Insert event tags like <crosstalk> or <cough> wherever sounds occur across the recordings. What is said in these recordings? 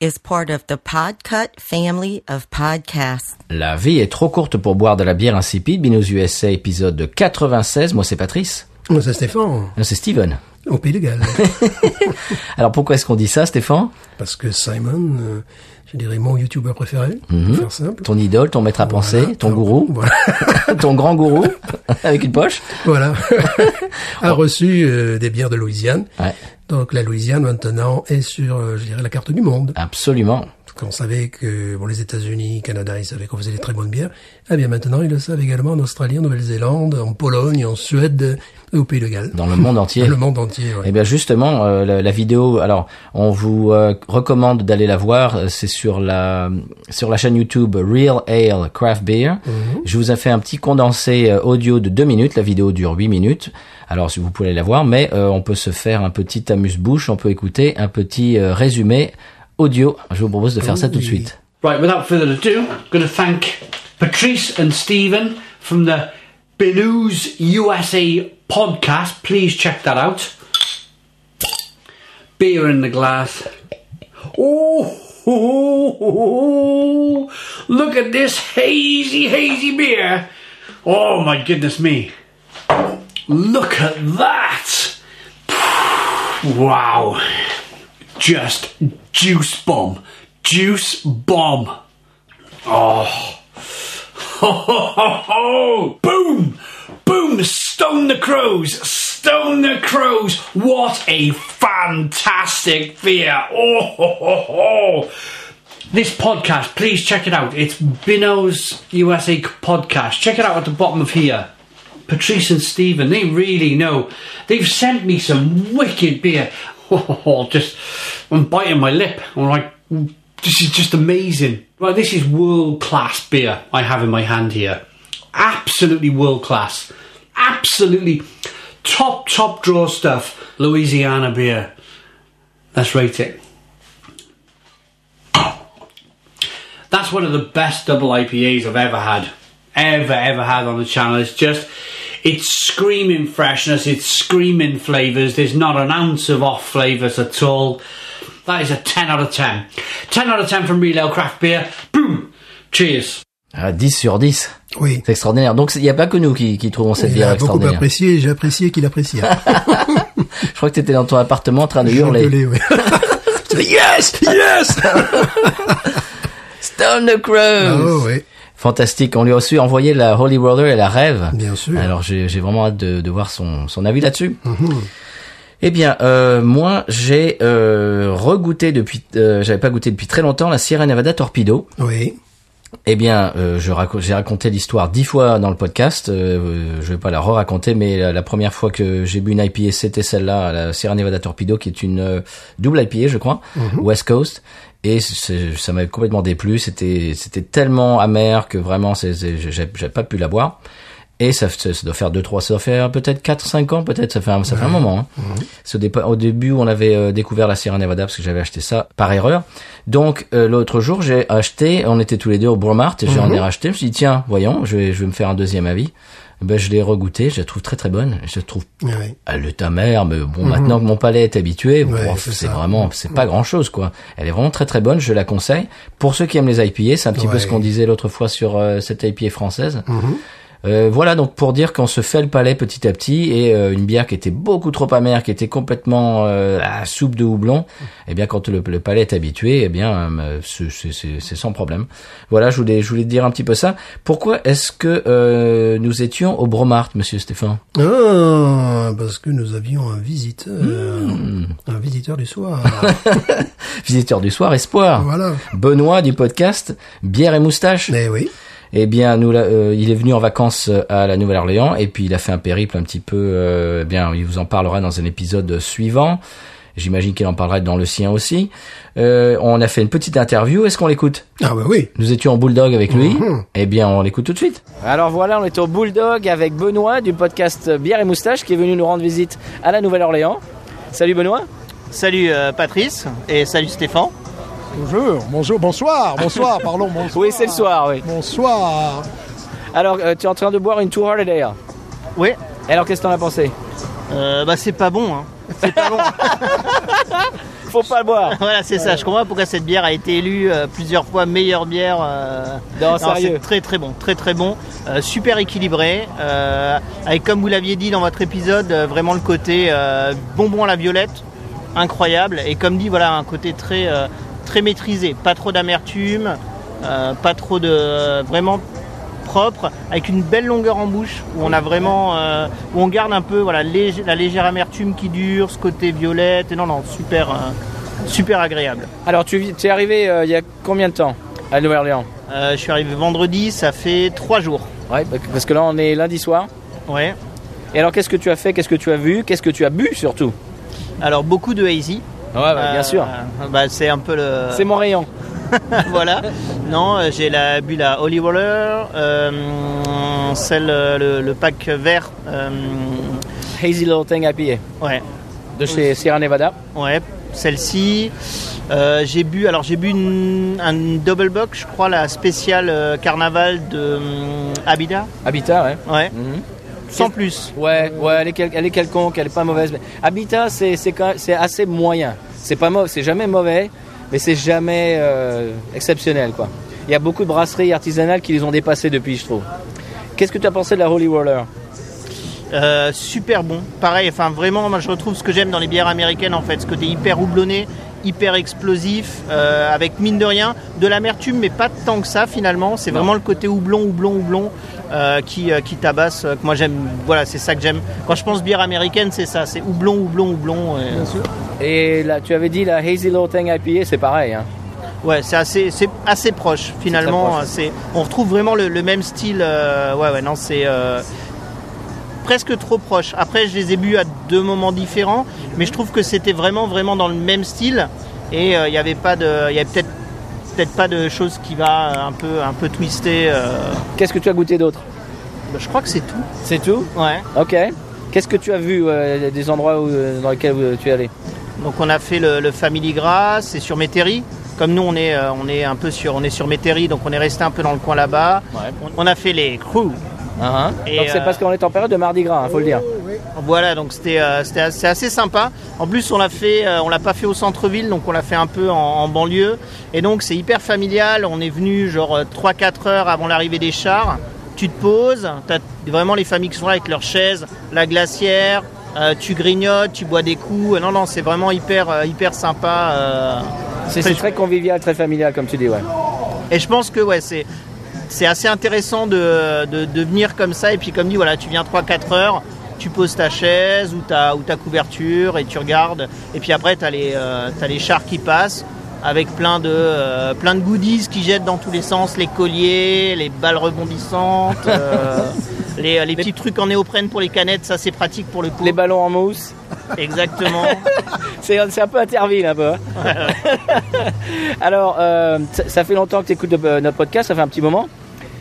is part of the Podcut family of podcasts. La vie est trop courte pour boire de la bière insipide. Binous USA épisode 96. Moi c'est Patrice. Moi, c'est Stéphane, c'est Steven. au Pays de Galles. <laughs> Alors pourquoi est-ce qu'on dit ça, Stéphane? Parce que Simon, euh, je dirais mon youtubeur préféré, pour faire simple. Ton idole, ton maître à penser, ton gourou, Voilà. <laughs> ton grand gourou <laughs> avec une poche. voilà. <laughs> a reçu euh, des bières de Louisiane. Ouais, Donc la Louisiane maintenant est sur, euh, je dirais, la carte du monde. absolument. Quand on savait que bon, les États-Unis, Canada, ils savaient qu'on faisait des très bonnes bières. Eh bien maintenant, ils le savent également en Australie, en Nouvelle-Zélande, en Pologne, en Suède et au Pays de Galles. Dans le monde entier. Le monde entier, ouais. Eh bien justement, euh, la, la vidéo. Alors, on vous euh, recommande d'aller la voir. euh, C'est sur la sur la chaîne YouTube Real Ale Craft Beer. Je vous ai fait un petit condensé audio de deux minutes. La vidéo dure huit minutes. Alors, si vous pouvez la voir, mais euh, on peut se faire un petit amuse-bouche. On peut écouter un petit résumé audio. Je vous propose de faire ça tout de suite. Right, without further ado, I'm going to thank Patrice and Stephen from the Binous USA podcast. Please check that out. Beer in the glass. Oh, look at this hazy, hazy beer. Oh my goodness me. Look at that. Wow. Just juice bomb. Juice bomb. Oh. Ho, ho, ho. Boom! Boom! Stone the crows! Stone the crows! What a fantastic beer! Oh, ho, ho. This podcast, please check it out. It's Bino's USA podcast. Check it out at the bottom of here. Patrice and Stephen, they really know. They've sent me some wicked beer. <laughs> Oh, just, I'm biting my lip. I'm like, this is just amazing. Right, this is world class beer I have in my hand here. Absolutely world class. Absolutely top, top draw stuff. Louisiana beer. Let's rate it. That's one of the best double IPAs I've ever had. Ever, ever had on the channel. It's just, it's screaming freshness, it's screaming flavours. There's not an ounce of off flavours at all. That is a 10 out of 10. 10 out of 10 from Real Craft Beer. Boom! Cheers. Ah, 10 sur 10. Oui. C'est extraordinaire. Donc, il n'y a pas que nous qui, qui trouvons cette bière a beaucoup extraordinaire. apprécié et j'ai apprécié qu'il appréciait. <laughs> Je crois que tu étais dans ton appartement en train de hurler. J'engueulais, oui. <laughs> Yes, yes. <laughs> Stone the Crows oh, oui. Fantastique. On lui a aussi envoyé la Holy Roller et la Rêve. Bien sûr. Alors j'ai j'ai vraiment hâte de, de voir son, son avis là-dessus. Mhm. Eh bien, euh, moi j'ai euh, regoûté depuis, euh, j'avais pas goûté depuis très longtemps la Sierra Nevada Torpedo. Oui. Eh bien, euh, je raco- j'ai raconté l'histoire dix fois dans le podcast. Euh, je vais pas la re-raconter, mais la, la première fois que j'ai bu une IPA, c'était celle-là, la Sierra Nevada Torpedo, qui est une euh, double IPA, je crois, West Coast. Et ça m'avait complètement déplu. C'était c'était tellement amer que vraiment, j'ai pas pu la boire. Et ça, ça, ça doit faire deux, trois, ça doit faire peut-être quatre, cinq ans, peut-être. Ça fait un, ça fait un moment. Hein. Au, début, on avait euh, découvert la Sierra Nevada parce que j'avais acheté ça par erreur. Donc euh, l'autre jour, j'ai acheté. On était tous les deux au Bromart et j'en ai racheté. Je me suis dit tiens, voyons, je vais, je vais me faire un deuxième avis. Ben je l'ai regoûté. Je la trouve très très bonne. Je la trouve elle est amère, mais bon, maintenant que mon palais est habitué, bon, c'est vraiment, c'est pas grand chose, quoi. Elle est vraiment très très bonne, je la conseille. Pour ceux qui aiment les IPA, c'est un petit peu ce qu'on disait l'autre fois sur euh, cette IPA française. Mhm. Euh, voilà donc pour dire qu'on se fait le palais petit à petit et euh, une bière qui était beaucoup trop amère, qui était complètement euh, à soupe de houblon, eh bien quand le, le palais est habitué, eh bien euh, c'est- sans problème. Voilà, je voulais je voulais te dire un petit peu ça. Pourquoi est-ce que euh, nous étions au Bromart, Monsieur Stéphane? Ah, parce que nous avions un visiteur. Hmm. Un visiteur du soir. <laughs> Visiteur du soir, espoir. voilà. Benoît du podcast Bière et moustache. Eh oui. Eh bien, nous, là, euh, il est venu en vacances euh, à la Nouvelle-Orléans et puis il a fait un périple un petit peu. euh, eh bien, il vous en parlera dans un épisode suivant. J'imagine qu'il en parlera dans le sien aussi. Euh, on a fait une petite interview. Est-ce qu'on l'écoute? Ah bah oui. Nous étions en Bulldog avec lui. Mhm. Eh bien, on l'écoute tout de suite. Alors voilà, on est au Bulldog avec Benoît du podcast Bière et Moustache qui est venu nous rendre visite à la Nouvelle-Orléans. Salut Benoît. Salut euh, Patrice et salut Stéphane. Bonjour, bonjour, bonsoir, bonsoir, pardon, bonsoir. Oui, c'est le soir, oui. Bonsoir. Alors, euh, tu es en train de boire une Too Hard Ale. Oui, Et alors, qu'est-ce que t'en as pensé euh, bah c'est pas bon. Hein. C'est pas bon. <laughs> Faut pas le boire. voilà, c'est ça. Je comprends pas pourquoi cette bière a été élue euh, plusieurs fois meilleure bière. euh, Non, sérieux. c'est très très bon, très très bon, Euh, super équilibré, euh, avec comme vous l'aviez dit dans votre épisode, euh, vraiment le côté euh, bonbon à la violette, incroyable, et comme dit voilà un côté très euh, très maîtrisé, pas trop d'amertume, euh, pas trop de vraiment propre, avec une belle longueur en bouche, où on a vraiment, euh, où on garde un peu voilà léger- la légère amertume qui dure, ce côté violette, et non non super euh, super agréable. Alors, tu es arrivé il y a combien de temps à Nouvelle-Orléans? Je suis arrivé vendredi, ça fait trois jours. Ouais, parce que là, on est lundi soir. Ouais. Et alors, qu'est-ce que tu as fait? Qu'est-ce que tu as vu? Qu'est-ce que tu as bu surtout? Alors beaucoup de hazy. Ouais, bah, bien Euh, sûr. bah, c'est un peu le. C'est mon rayon. <laughs> voilà. Non, euh, j'ai la, bu la Holy Roller, euh, celle, euh, le, le pack vert. euh, Hazy Little Thing IPA ouais, de chez Sierra Nevada. ouais, celle-ci. Euh, j'ai bu, alors j'ai bu une, un double bock, je crois, la spéciale euh, carnaval de Abida. Habitat, ouais. Ouais, Mhm. Sans plus. Ouais, ouais, elle est, quel- elle est quelconque, elle est pas mauvaise. Mais Habitat, c'est assez moyen. C'est pas mauvais, c'est jamais mauvais, mais c'est jamais euh, exceptionnel, quoi. Il y a beaucoup de brasseries artisanales qui les ont dépassées depuis, je trouve. Qu'est-ce que tu as pensé de la Holy Roller Euh, super bon. Pareil, enfin vraiment, moi je retrouve ce que j'aime dans les bières américaines en fait, ce côté hyper houblonné, hyper explosif, euh, avec mine de rien de l'amertume, mais pas tant que ça finalement. C'est vraiment le côté houblon, houblon, houblon euh, qui, euh, qui tabasse. euh, que moi j'aime. Voilà, c'est ça que j'aime. Quand je pense bière américaine, c'est ça, c'est houblon, houblon, houblon. et- Et là, tu avais dit la Hazy Little Thing IPA, c'est pareil. Hein. Ouais, c'est assez, c'est assez proche finalement. proche. C'est, on retrouve vraiment le, le même style. ouais, ouais, non, c'est presque trop proche. Après, je les ai bu à deux moments différents, mais je trouve que c'était vraiment, vraiment dans le même style. Et il y avait pas de, il y avait peut-être, peut-être pas de choses qui va euh, un peu, un peu twister. euh. Qu'est-ce que tu as goûté d'autre Bah, je crois que c'est tout. C'est tout Ouais. Ok. Qu'est-ce que tu as vu euh, des endroits où, euh, dans lesquels euh, tu es allé Donc on a fait le, le Family Gras, c'est sur Métairie. Comme nous on est, euh, on est un peu sur, on est sur Métairie, donc on est resté un peu dans le coin là-bas. Ouais. On, on a fait les crews. Ah, hein. Et, Donc c'est euh, parce qu'on est en période de Mardi Gras, il faut le dire. Voilà, donc c'était euh, assez, assez sympa. En plus, on l'a fait, euh, on l'a pas fait au centre-ville, donc on l'a fait un peu en, en banlieue. Et donc c'est hyper familial. On est venu genre 3-4 heures avant l'arrivée des chars. Tu te poses, t'as vraiment les familles qui sont là avec leurs chaises, la glacière. euh, tu grignotes, tu bois des coups. Non, non, c'est vraiment hyper, euh, hyper sympa. euh. C'est très convivial, très familial, comme tu dis, ouais. Et je pense que ouais, c'est c'est assez intéressant de, de, de venir comme ça. Et puis comme dit, voilà, tu viens 3-4 heures, tu poses ta chaise ou ta, ou ta couverture et tu regardes. Et puis après, tu as, t'as les chars qui passent avec plein de, euh, plein de goodies qui jettent dans tous les sens, les colliers, les balles rebondissantes, <laughs> euh, les, les petits trucs en néoprène pour les canettes, ça c'est pratique pour le coup. Les ballons en mousse. Exactement. <laughs> C'est un peu Interville, un peu. Alors, euh, ça, ça fait longtemps que tu écoutes notre podcast, ça fait un petit moment.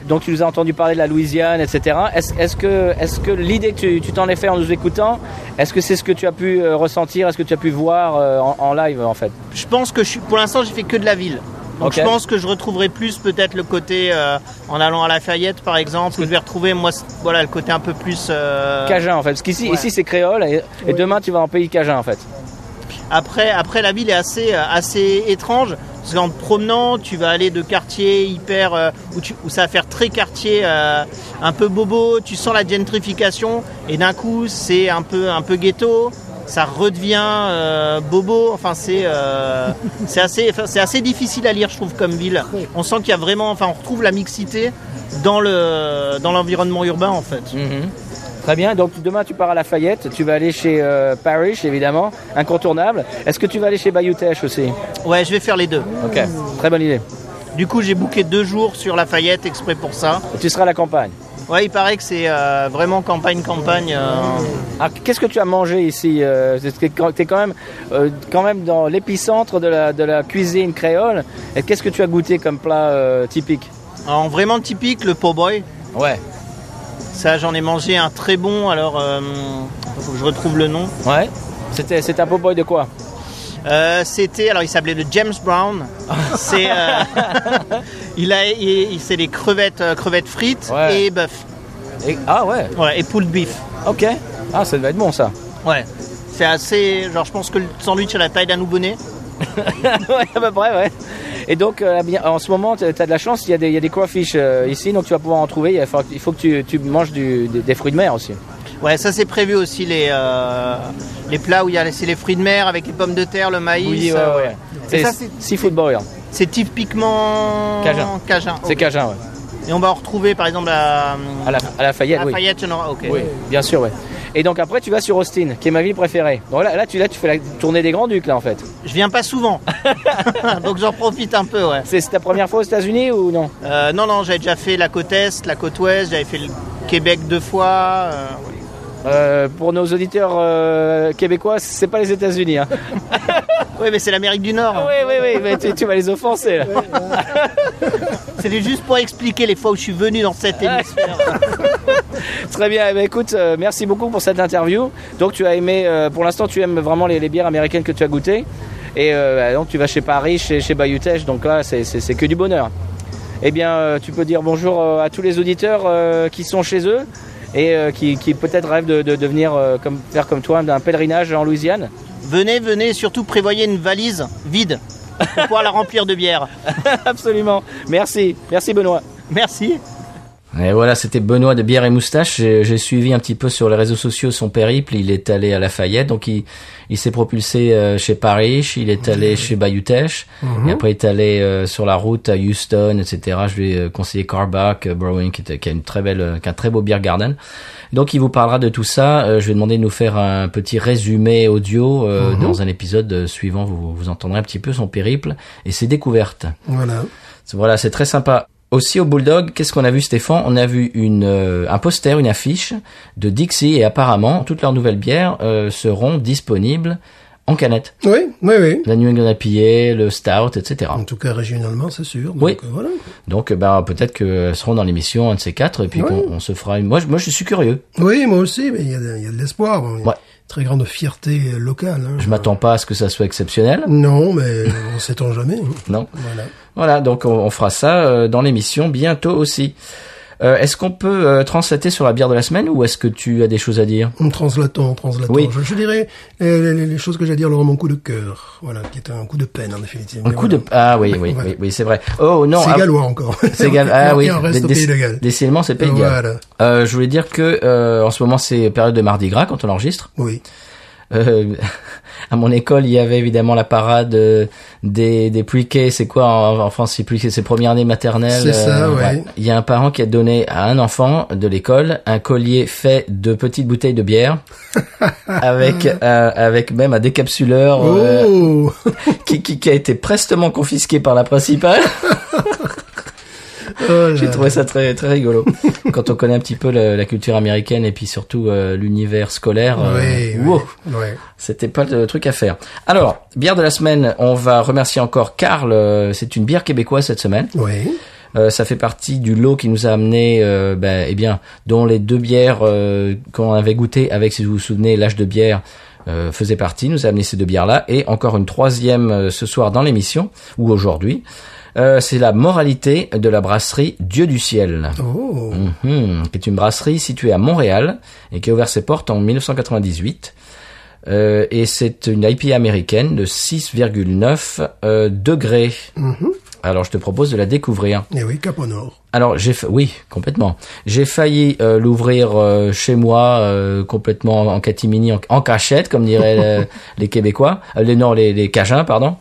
Donc tu nous as entendu parler de la Louisiane, etc. Est-ce que, est que l'idée que tu t'en es fait en nous écoutant, est-ce que c'est ce que tu as pu euh, ressentir, est-ce que tu as pu voir euh, en, en live en fait? Je pense que je suis, pour l'instant, j'ai fait que de la ville. Donc je pense que je retrouverai plus peut-être le côté euh, en allant à Lafayette par exemple. que Je vais retrouver moi, voilà, le côté un peu plus. euh, Cajun en fait, parce qu'ici Ouais. ici c'est créole et, et demain tu vas en pays Cajun en fait. Après, après la ville est assez, assez étrange. Parce qu'en te promenant, tu vas aller de quartier hyper. euh, où, tu- où ça va faire très quartier euh, un peu bobo. Tu sens la gentrification. Et d'un coup, c'est un peu, un peu ghetto. Ça redevient euh, bobo. Enfin, c'est <laughs> c'est assez, enfin, c'est assez difficile à lire, je trouve, comme ville. On sent qu'il y a vraiment. Enfin, on retrouve la mixité dans le dans l'environnement urbain, en fait. Mhm. Très bien, donc demain tu pars à Lafayette, tu vas aller chez euh, Parrish évidemment, incontournable. Est-ce que tu vas aller chez Bayou Teche aussi? Ouais, je vais faire les deux. Ok, très bonne idée. Du coup, j'ai booké deux jours sur Lafayette exprès pour ça. Et tu seras à la campagne? Ouais, il paraît que c'est euh, vraiment campagne-campagne. euh, Ah, Qu'est-ce que tu as mangé ici euh, Tu es quand même, euh, quand même dans l'épicentre de la, de la cuisine créole? Et qu'est-ce que tu as goûté comme plat euh, typique? Alors, vraiment typique, le po' boy. Ouais. Ça, j'en ai mangé un très bon. Alors, euh, faut que je retrouve le nom. Ouais. C'était c'est un po' de quoi? Euh, C'était, alors il s'appelait le James Brown. C'est, euh, <laughs> il a, il- il- c'est des crevettes, euh, crevettes frites Ouais. et bœuf. Et- Ah ouais. Ouais, et pulled beef. Ok. Ah, ça devait être bon ça. Ouais. C'est assez, genre, je pense que le sandwich à la taille d'un nouveau-né. ouais, à peu près, ouais. Et donc, euh, en ce moment, tu as de la chance, il y a des, il y a des crawfish euh, ici, donc tu vas pouvoir en trouver. Il faut, il faut que tu, tu manges du- des, des fruits de mer aussi. Ouais, ça c'est prévu aussi les, euh, les plats où il y a c'est les fruits de mer avec les pommes de terre, le maïs. Oui, ouais, ouais. Et C'est ça, c'est- seafood boil. C'est typiquement Cajun. Cajun. C'est cajun, ouais. Et on va en retrouver par exemple à, À la, à la Fayette, à oui. Fayette, aura- ok. Oui, bien sûr, ouais. Et donc après, tu vas sur Austin, qui est ma ville préférée. Donc là, là, tu, là, tu fais la tournée des Grands Ducs, là, en fait. Je viens pas souvent, <laughs> <laughs> donc j'en profite un peu, ouais. C'est ta première fois aux États-Unis ou non? Euh, non, non, j'avais déjà fait la côte est, la côte ouest, j'avais fait le Québec deux fois. euh, Euh, Pour nos auditeurs québécois, c'est pas les États-Unis. Hein. <laughs> Oui, mais c'est l'Amérique du Nord. oui, oui, oui, mais tu, tu vas les offenser. Là. C'était juste pour expliquer les fois où je suis venu dans cette hémisphère. <laughs> Très bien, eh ben, écoute, euh, merci beaucoup pour cette interview. Donc tu as aimé, euh, pour l'instant tu aimes vraiment les, les bières américaines que tu as goûtées. Et euh, donc tu vas chez Paris, chez, chez Bayutech, donc là c'est- que du bonheur. Eh bien, tu peux dire bonjour à tous les auditeurs qui sont chez eux et qui, qui peut-être rêvent de, de, de venir comme, faire comme toi d'un pèlerinage en Louisiane. venez, venez, surtout prévoyez une valise vide pour pouvoir la <laughs> remplir de bière. Absolument. Merci, merci Benoît. Merci. Et voilà, c'était Benoît de Bière et Moustache. J'ai j'ai suivi un petit peu sur les réseaux sociaux son périple. Il est allé à Lafayette, donc il, il s'est propulsé euh, chez Paris, il est allé chez Bayutech, et après il est allé euh, sur la route à Houston, etc. Je lui ai euh, conseillé Carback, Brewing, qui, était- qui a une très belle, qui a un très beau beer garden. Donc il vous parlera de tout ça. Euh, je vais demander de nous faire un petit résumé audio euh, dans un épisode suivant. Vous, vous entendrez un petit peu son périple et ses découvertes. Voilà. Voilà, c'est très sympa. Aussi au Bulldog, qu'est-ce qu'on a vu Stéphane? On a vu une, euh, un poster, une affiche de Dixie et apparemment toutes leurs nouvelles bières euh, seront disponibles en canette. Oui, oui, oui. La New England IPA, le Stout, etc. En tout cas, régionalement, c'est sûr. Donc, Oui. euh, voilà. Donc euh, bah, peut-être qu'elles seront dans l'émission, un de ces quatre, et puis Ouais. qu'on on se fera une... Moi, je, moi, je suis curieux. Oui, moi aussi, mais il y a de, il y a de l'espoir. Ouais. Très grande fierté locale. hein. Je m'attends pas à ce que ça soit exceptionnel. Non, mais <laughs> on sait-on jamais. Non. Voilà. Voilà, donc on, on fera ça euh, dans l'émission bientôt aussi. Euh, est-ce qu'on peut euh, translater sur la bière de la semaine ou est-ce que tu as des choses à dire? Translatons, translatons. Oui. Je, je dirais les, les- les choses que j'ai à dire leur mon coup de cœur. Voilà, qui est un coup de peine en définitive. Un Mais coup voilà. de... Ah oui, oui, Voilà. oui, oui c'est vrai. Oh non, C'est ah, gallois encore. <laughs> C'est <laughs> Galles. Ah oui, décidément c'est Pays de Galles. Euh, je voulais dire que euh, en ce moment c'est période de Mardi Gras quand on enregistre. Oui. Euh, <laughs> à mon école, il y avait évidemment la parade euh, des des pre-K. C'est quoi en, en France, c'est pre-K, c'est première année maternelle. C'est ça, ouais. Il y a un parent qui a donné à un enfant de l'école un collier fait de petites bouteilles de bière <laughs> avec euh, avec même un décapsuleur euh, Oh <laughs> qui, qui qui a été prestement confisqué par la principale. Oh J'ai trouvé ça très très rigolo. <laughs> Quand on connaît un petit peu la culture américaine et puis surtout euh, l'univers scolaire, euh, wow. Ouais. c'était pas le truc à faire. Alors, bière de la semaine, on va remercier encore Karl. euh, C'est une bière québécoise cette semaine. Oui. Euh, ça fait partie du lot qui nous a amené, euh, ben, eh bien, dont les deux bières euh, qu'on avait goûté avec, si vous vous souvenez, l'âge de bière. Euh, faisait partie, nous a amené ces deux bières-là, et encore une troisième euh, ce soir dans l'émission, ou aujourd'hui. Euh, c'est la moralité de la brasserie Dieu du ciel. Oh. Mhm, qui est une brasserie située à Montréal et qui a ouvert ses portes en 1998. Euh, et c'est une IPA américaine de 6,9 euh, degrés. Alors je te propose de la découvrir. Et oui, Cap au Nord. Alors j'ai fa- oui complètement. J'ai failli euh, l'ouvrir euh, chez moi euh, complètement en catimini, en, en cachette comme diraient <laughs> les Québécois, les non les, les Cajuns pardon.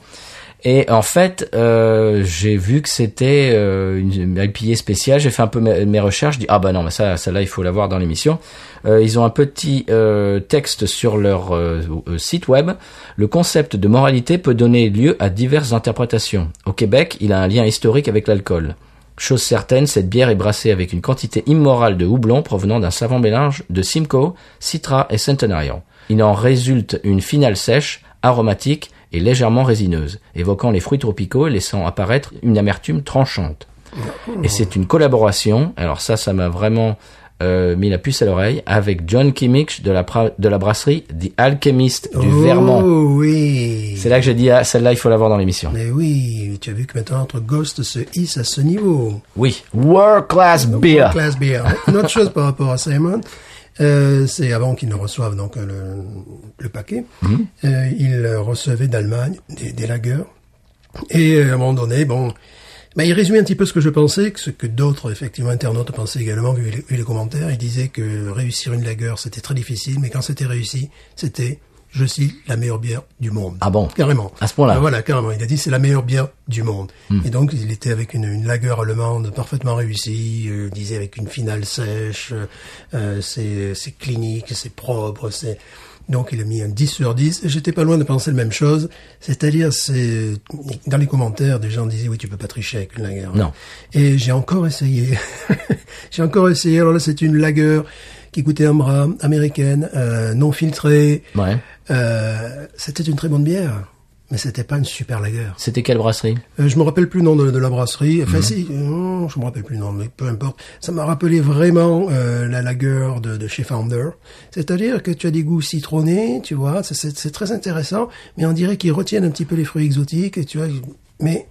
Et en fait, euh, j'ai vu que c'était euh, une IPA spéciale. J'ai fait un peu mes, recherches. Je dis ah bah non, mais ça, celle-là, il faut l'avoir dans l'émission. Euh, ils ont un petit euh, texte sur leur euh, euh, site web. Le concept de moralité peut donner lieu à diverses interprétations. Au Québec, il a un lien historique avec l'alcool. Chose certaine, cette bière est brassée avec une quantité immorale de houblon provenant d'un savant mélange de Simcoe, Citra et Centenario. Il en résulte une finale sèche, aromatique et légèrement résineuse, évoquant les fruits tropicaux et laissant apparaître une amertume tranchante. Et c'est une collaboration, alors ça, ça m'a vraiment euh, mis la puce à l'oreille, avec John Kimmich de la, de la brasserie The Alchemist du oh, Vermont. oui. C'est là que j'ai dit, ah, celle-là, il faut l'avoir dans l'émission. Mais oui, tu as vu que maintenant notre Ghost se hisse à ce niveau. Oui, World Class Beer. Class beer. Une autre chose par rapport à Simon, euh, c'est avant qu'il ne reçoive donc euh, le, le paquet, Mhm. euh, il recevait d'Allemagne des, des lagers. Et euh, à un moment donné, bon, bah, il résumait un petit peu ce que je pensais, que ce que d'autres effectivement internautes pensaient également vu les, vu les commentaires. Il disait que réussir une lager c'était très difficile, mais quand c'était réussi, c'était je cite la meilleure bière du monde. Ah bon Carrément. À ce point-là Hmm. Ah, Voilà, carrément. Il a dit c'est la meilleure bière du monde. Et donc il était avec une, une lager allemande parfaitement réussie. euh, il disait avec une finale sèche. euh, c'est clinique, c'est propre, c'est donc il a mis un 10 sur 10. Et J'étais pas loin de penser la même chose. C'est-à-dire, c'est dans les commentaires, des gens disaient oui, tu peux pas tricher avec une lager. Non. Et j'ai encore essayé. <laughs> j'ai encore essayé. Alors là, c'est une lager qui coûtait un bras, américaine, euh, non filtrée. Ouais. Euh, c'était une très bonne bière, mais c'était pas une super lager. C'était quelle brasserie? Euh, je me rappelle plus le nom de, de la brasserie. Mhm. Enfin, si, euh, je me rappelle plus le nom, mais peu importe. Ça m'a rappelé vraiment euh, la lager de, de chez Founder. C'est-à-dire que tu as des goûts citronnés, tu vois, c'est- très intéressant, mais on dirait qu'ils retiennent un petit peu les fruits exotiques, et tu vois. Mais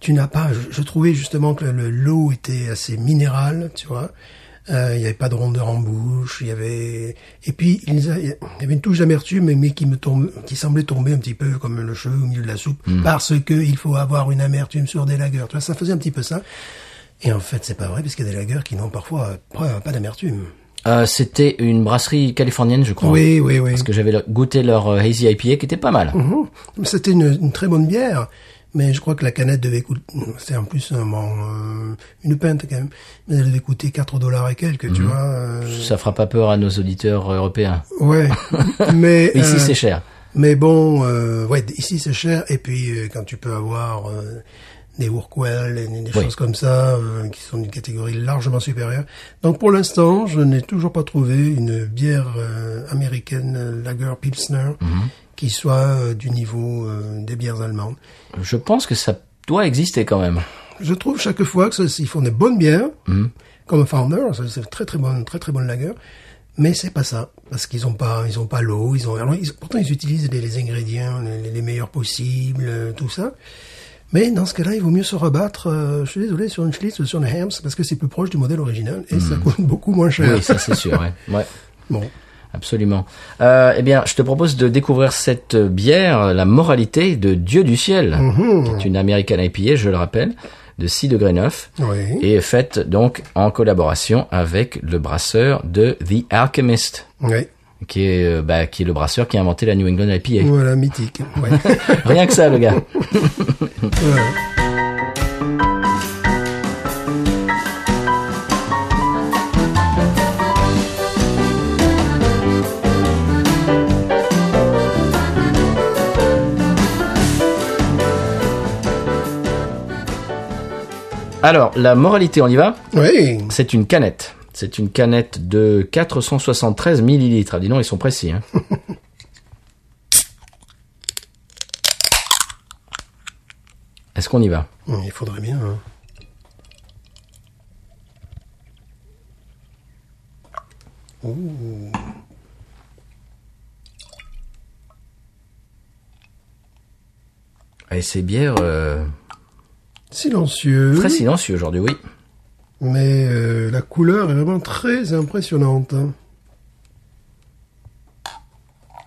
tu n'as pas. Je, je trouvais justement que le l'eau était assez minérale, tu vois. Euh, Il n'y avait pas de rondeur en bouche, il y avait et puis il y avait une touche d'amertume mais, qui me tombe, qui semblait tomber un petit peu comme le cheveu au milieu de la soupe parce que il faut avoir une amertume sur des lagers. Tu vois, ça faisait un petit peu ça. Et en fait, c'est pas vrai parce qu'il y a des lagers qui n'ont parfois pas, pas d'amertume. euh, C'était une brasserie californienne, je crois. Oui, oui, oui. Parce que j'avais goûté leur euh, Hazy IPA qui était pas mal. Mhm. C'était une, une très bonne bière, mais je crois que la canette devait coûter, c'est en plus un bon, euh, une pinte quand même, mais elle devait coûter 4 dollars et quelques, tu vois. euh, Ça fera pas peur à nos auditeurs européens. ouais, <laughs> mais Ici, euh, c'est cher. Mais bon, euh, ouais, ici c'est cher, et puis euh, quand tu peux avoir euh, des Workwell et des Oui. choses comme ça, euh, qui sont d'une catégorie largement supérieure. Donc pour l'instant, je n'ai toujours pas trouvé une bière euh, américaine euh, Lager Pilsner Mhm. Qui soit euh, du niveau euh, des bières allemandes. Je pense que ça doit exister quand même. Je trouve chaque fois que ça- ils font des bonnes bières, Mhm. comme Founder, c'est très très bonne, très très bonne lager. Mais c'est pas ça, parce qu'ils ont pas, ils ont pas l'eau, ils ont, alors, ils- pourtant ils utilisent les, les ingrédients les, les meilleurs possibles, euh, tout ça. Mais dans ce cas-là, il vaut mieux se rebattre, euh, je suis désolé, sur une Schlitz ou sur une Hams, parce que c'est plus proche du modèle original et ça coûte beaucoup moins cher. Oui, ça c'est sûr. Ouais. ouais. Bon. Absolument. Euh, eh bien, je te propose de découvrir cette bière, la moralité de Dieu du ciel, qui est une American IPA, je le rappelle, de 6 degrés 9, Oui. et est faite donc en collaboration avec le brasseur de The Alchemist, Oui. qui est, euh, bah, qui est le brasseur qui a inventé la New England IPA. Voilà, mythique. Ouais. <laughs> Rien que ça, le gars. <laughs> Voilà. Alors, la moralité, on y va Oui. C'est une canette. C'est une canette de 473 millilitres. Ah, dis donc, ils sont précis. Hein. <laughs> Est-ce qu'on y va Il faudrait bien. hein. Et ces bières euh, Silencieux. très silencieux aujourd'hui, oui. Mais euh, la couleur est vraiment très impressionnante. hein.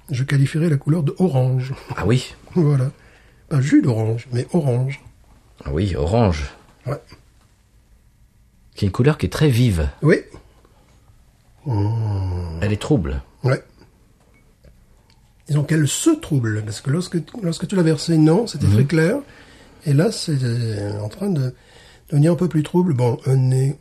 Je qualifierais la couleur de orange. Ah oui, <laughs> voilà. Pas jus d'orange, mais orange. ah oui, orange. Ouais. Qui est une couleur qui est très vive. Oui. Elle est trouble. Ouais. Disons qu'elle se trouble, parce que lorsque, lorsque tu l'as versé, non, c'était très clair. Et là, c'est euh, en train de devenir un peu plus trouble. Bon, un nez,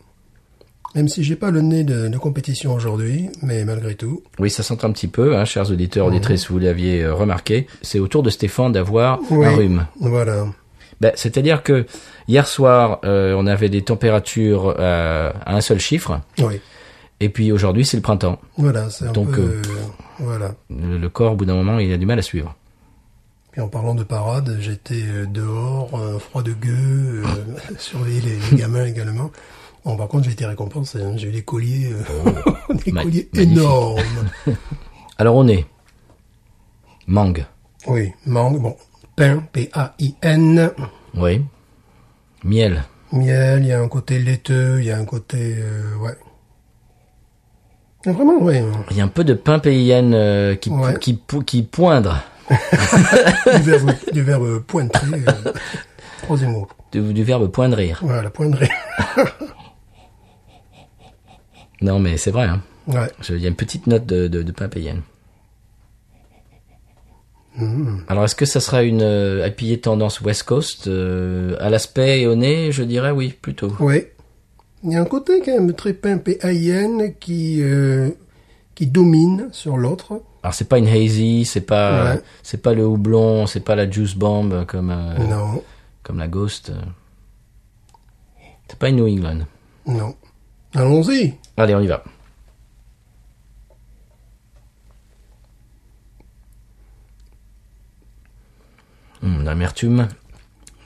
même si j'ai pas le nez de, de compétition aujourd'hui, mais malgré tout, Oui, ça sent un petit peu, hein, chers auditeurs, auditrices, vous l'aviez euh, remarqué. C'est au tour de Stéphane d'avoir Oui. un rhume. voilà. Ben, C'est-à-dire que hier soir, euh, on avait des températures euh, à un seul chiffre, Oui. et puis aujourd'hui, c'est le printemps. Voilà, c'est un Donc, peu... euh, voilà. Le, le corps, au bout d'un moment, il a du mal à suivre. Puis en parlant de parade, j'étais euh, dehors, euh, froid de gueux, euh, <laughs> surveiller les, les gamins également. Bon, par contre, j'ai été récompensé. hein. J'ai eu des colliers, euh, <laughs> des Ma- colliers énormes. <laughs> Alors on est mangue, Oui, mangue, bon, pain, P-A-I-N, oui. Miel, miel, il y a un côté laiteux, il y a un côté, ouais. Vraiment, oui. il y a un peu de pain paysanne euh, qui, Ouais. qui, pou- qui poindre, du verbe, du verbe pointer. euh, troisième mot. du, du verbe poindrir. Voilà, poindrer. Non mais c'est vrai, hein. ouais. Je- il y a une petite note de, de, de paysanne. Alors est-ce que ça sera une euh, IPA tendance West Coast euh, À l'aspect et au nez, je dirais oui, plutôt. Oui. Il y a un côté quand même très P-A-I-N qui, euh, qui domine sur l'autre. Alors c'est pas une hazy, c'est pas Ouais. c'est pas le houblon, c'est pas la juice bomb comme euh, Non, comme la Ghost. C'est pas une New England. non. Allons-y. Allez, on y va. Hum, L'amertume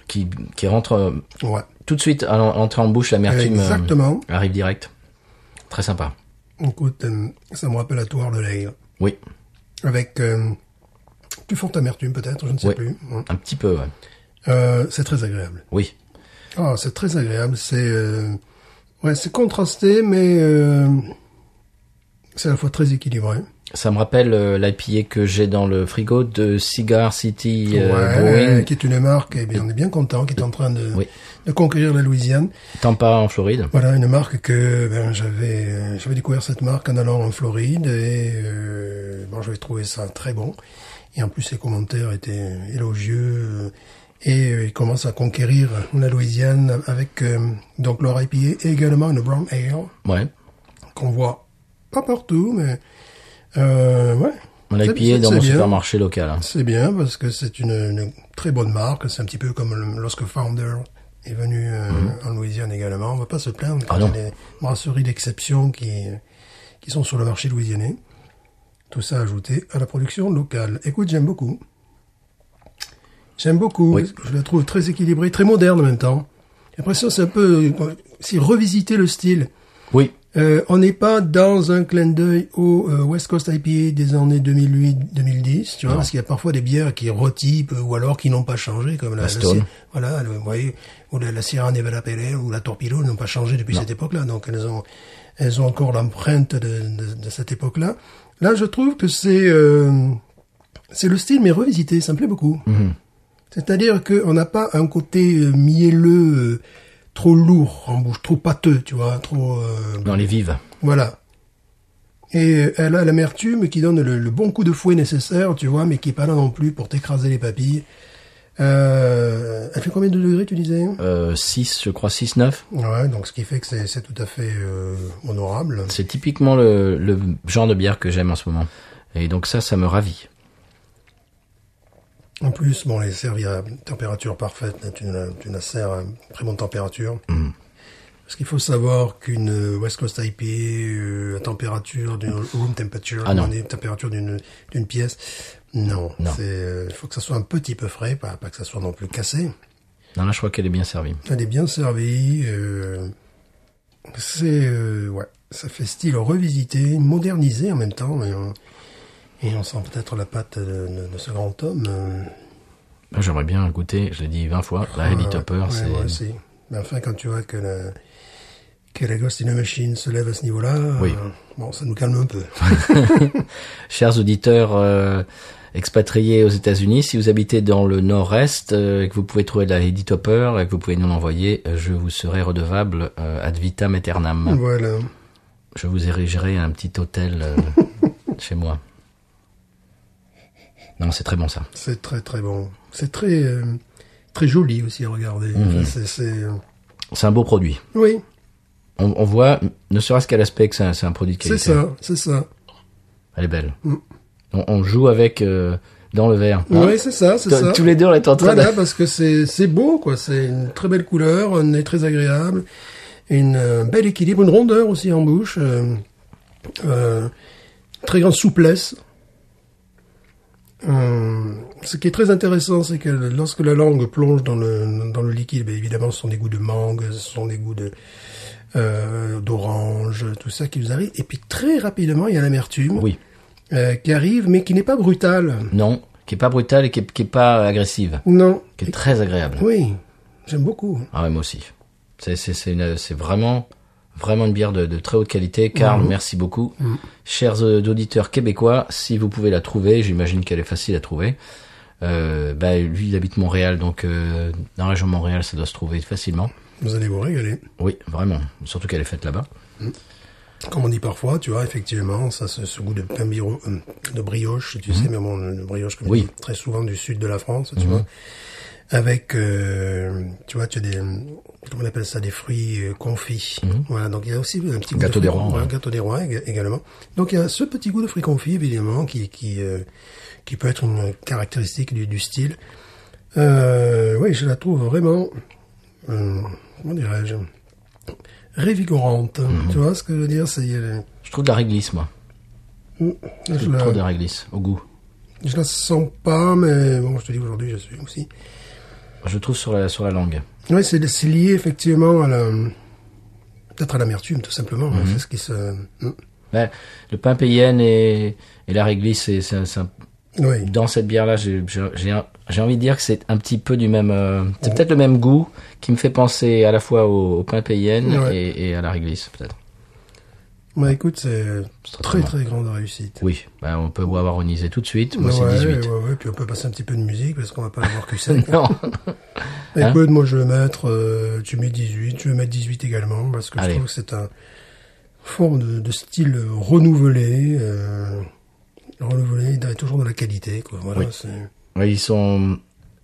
qui, qui rentre euh, Ouais. tout de suite à l'entrée en bouche, l'amertume euh, arrive direct. Très sympa. Écoute, euh, ça me rappelle la toile de l'ail. Oui, Avec euh, plus forte amertume peut-être, je ne sais plus. un petit peu. ouais. Euh, c'est très agréable. Oui, Ah, c'est très agréable. C'est euh, ouais, c'est contrasté, mais euh, c'est à la fois très équilibré. Ça me rappelle euh, l'IPA que j'ai dans le frigo de Cigar City euh, ouais, Brewing, qui est une marque, eh bien, on est bien content, qui est en train de, Oui. de conquérir la Louisiane. Tampa en Floride. Voilà une marque que ben, j'avais euh, j'avais découvert cette marque en allant en Floride et euh, bon j'avais trouvé ça très bon et en plus les commentaires étaient élogieux et ils commencent à conquérir la Louisiane avec donc leur IPA et également une brown ale Ouais. qu'on voit pas partout mais euh, ouais C'est- IPA c'est- dans mon bien. supermarché local. hein. c'est bien parce que c'est une, une très bonne marque. C'est un petit peu comme le- lorsque Founder est venu euh, en Louisiane également. On va pas se plaindre quand Mhm. Ah il y a des brasseries d'exception qui, qui sont sur le marché louisianais. Tout ça ajouté à la production locale. Écoute, j'aime beaucoup. J'aime beaucoup. Oui. Je la trouve très équilibrée, très moderne en même temps. J'ai l'impression que c'est un peu, si revisiter le style. Oui, Euh, on n'est pas dans un clin d'œil au euh, West Coast IPA des années 2008-2010, tu vois, Non. parce qu'il y a parfois des bières qui retypent euh, ou alors qui n'ont pas changé, comme la, La voilà, le- vous voyez, ou la, la Sierra Nevada Ale ou la Torpedo n'ont pas changé depuis cette époque-là, donc elles ont, elles ont encore l'empreinte de, de, de cette époque-là. Là, je trouve que c'est, euh, c'est le style mais revisité, ça me plaît beaucoup. C'est-à-dire qu'on n'a pas un côté euh, mielleux, euh, trop lourd en bouche, trop pâteux, tu vois, trop. euh, dans les vives. voilà. Et euh, elle a l'amertume qui donne le, le bon coup de fouet nécessaire, tu vois, mais qui est pas là non plus pour t'écraser les papilles. Euh, elle fait combien de degrés, tu disais? Euh, 6, je crois 6, 9. Ouais, donc ce qui fait que c'est c'est tout à fait euh, honorable. C'est typiquement le, le genre de bière que j'aime en ce moment. Et donc ça, ça me ravit. En plus, bon, les servir à température parfaite, là, tu, la- tu la sers à très bonne température. Parce qu'il faut savoir qu'une West Coast IPA euh, à température d'une room temperature, Ah non. température d'une d'une pièce, non, euh, il faut que ça soit un petit peu frais, pas, pas que ça soit non plus cassé. Non, là, je crois qu'elle est bien servie. Elle est bien servie. euh, c'est euh, ouais, ça fait style revisité, modernisé en même temps, on, et on sent peut-être la patte de, ce grand homme. Moi, J'aimerais bien goûter, je l'ai dit 20 fois, la Heady Ouais, Topper, ouais, c'est... moi aussi. Mais enfin, quand tu vois que la, que la Ghost in a Machine se lève à ce niveau-là, Oui. euh, bon, ça nous calme un peu. <laughs> <laughs> Chers auditeurs euh, expatriés aux États-Unis, si vous habitez dans le nord-est euh, et que vous pouvez trouver de la Heady Topper et que vous pouvez nous l'envoyer, je vous serai redevable ad vitam aeternam. voilà. Je vous érigerai un petit hôtel <laughs> chez moi. Non, c'est très bon ça. C'est très très bon. C'est très euh, très joli aussi à regarder. Mhm. Enfin, c'est- c'est euh, C'est un beau produit. oui, On, on voit, ne serait-ce qu'à l'aspect que c'est un, c'est un produit de c'est qualité. ça, c'est ça. Elle est belle. Mm. On, on joue avec euh, dans le verre. hein. Oui, c'est ça, c'est ça. Tous les deux, on est en train Voilà, de... parce que c'est c'est beau, quoi. C'est une très belle couleur, un nez très agréable, une euh, bel équilibre, une rondeur aussi en bouche, très grande souplesse. Euh, ce qui est très intéressant, c'est que lorsque la langue plonge dans le dans le liquide, ben, évidemment, ce sont des goûts de mangue, ce sont des goûts de euh, d'orange, tout ça qui vous arrive. Et puis très rapidement, il y a l'amertume Oui. euh, qui arrive, mais qui n'est pas brutale. Non, qui est pas brutale et qui est, qui est pas agressive. Non. Qui est très agréable. Oui, j'aime beaucoup. Ah ouais, moi aussi. C'est vraiment, vraiment une bière de, de très haute qualité. Karl, Mhm. merci beaucoup. Chers euh, auditeurs québécois, si vous pouvez la trouver, j'imagine qu'elle est facile à trouver. Euh, bah, lui, il habite Montréal, donc euh, dans la région Montréal, ça doit se trouver facilement. Vous allez vous régaler. Oui, vraiment. Surtout qu'elle est faite là-bas. Comme on dit parfois, tu vois, effectivement, ça, ce, ce goût de pain biro- euh, de brioche, tu sais, mais bon, le brioche, comme. Oui. Dit très souvent du sud de la France, tu vois. Avec, euh, tu vois, tu as des, comment on appelle ça, des fruits euh, confits. Voilà, donc il y a aussi un petit goût Mhm. Gâteau de des fruits- rois, ouais, ouais. gâteau des rois ég- également. Donc il y a ce petit goût de fruits confits, évidemment, qui, qui, euh, qui peut être une caractéristique du, du style. Euh, oui, je la trouve vraiment, euh, comment dirais-je, révigorante. Mhm. Tu vois ce que je veux dire? C'est Je trouve de la réglisse, moi. je Je trouve de la, réglisse, au goût. je la sens pas, mais bon, je te dis aujourd'hui, je suis aussi. Je trouve sur la, sur la langue. Oui, c'est lié effectivement à la, peut-être à l'amertume, tout simplement. Mhm. hein, C'est ce qui se. Ben, le pain payenne et, et la réglisse, c'est, un- Oui. dans cette bière-là, j'ai, envie de dire que c'est un petit peu du même. euh, c'est peut-être le même goût qui me fait penser à la fois au, au pain payenne Ouais. et, et à la réglisse, peut-être. Bah écoute, c'est très très grande réussite. Oui, ben, on peut vous avoir onisé tout de suite. Moi, ouais, c'est 18. Ouais, ouais, puis on peut passer un petit peu de musique parce qu'on va pas l'avoir que <laughs> sec. Non. <laughs> Hein Écoute, moi je vais mettre, euh, tu mets 18, je vais mettre 18 également parce que Allez. je trouve que c'est un forme de, de style renouvelé, euh, renouvelé, toujours dans la qualité, quoi. Voilà, Oui. Ils sont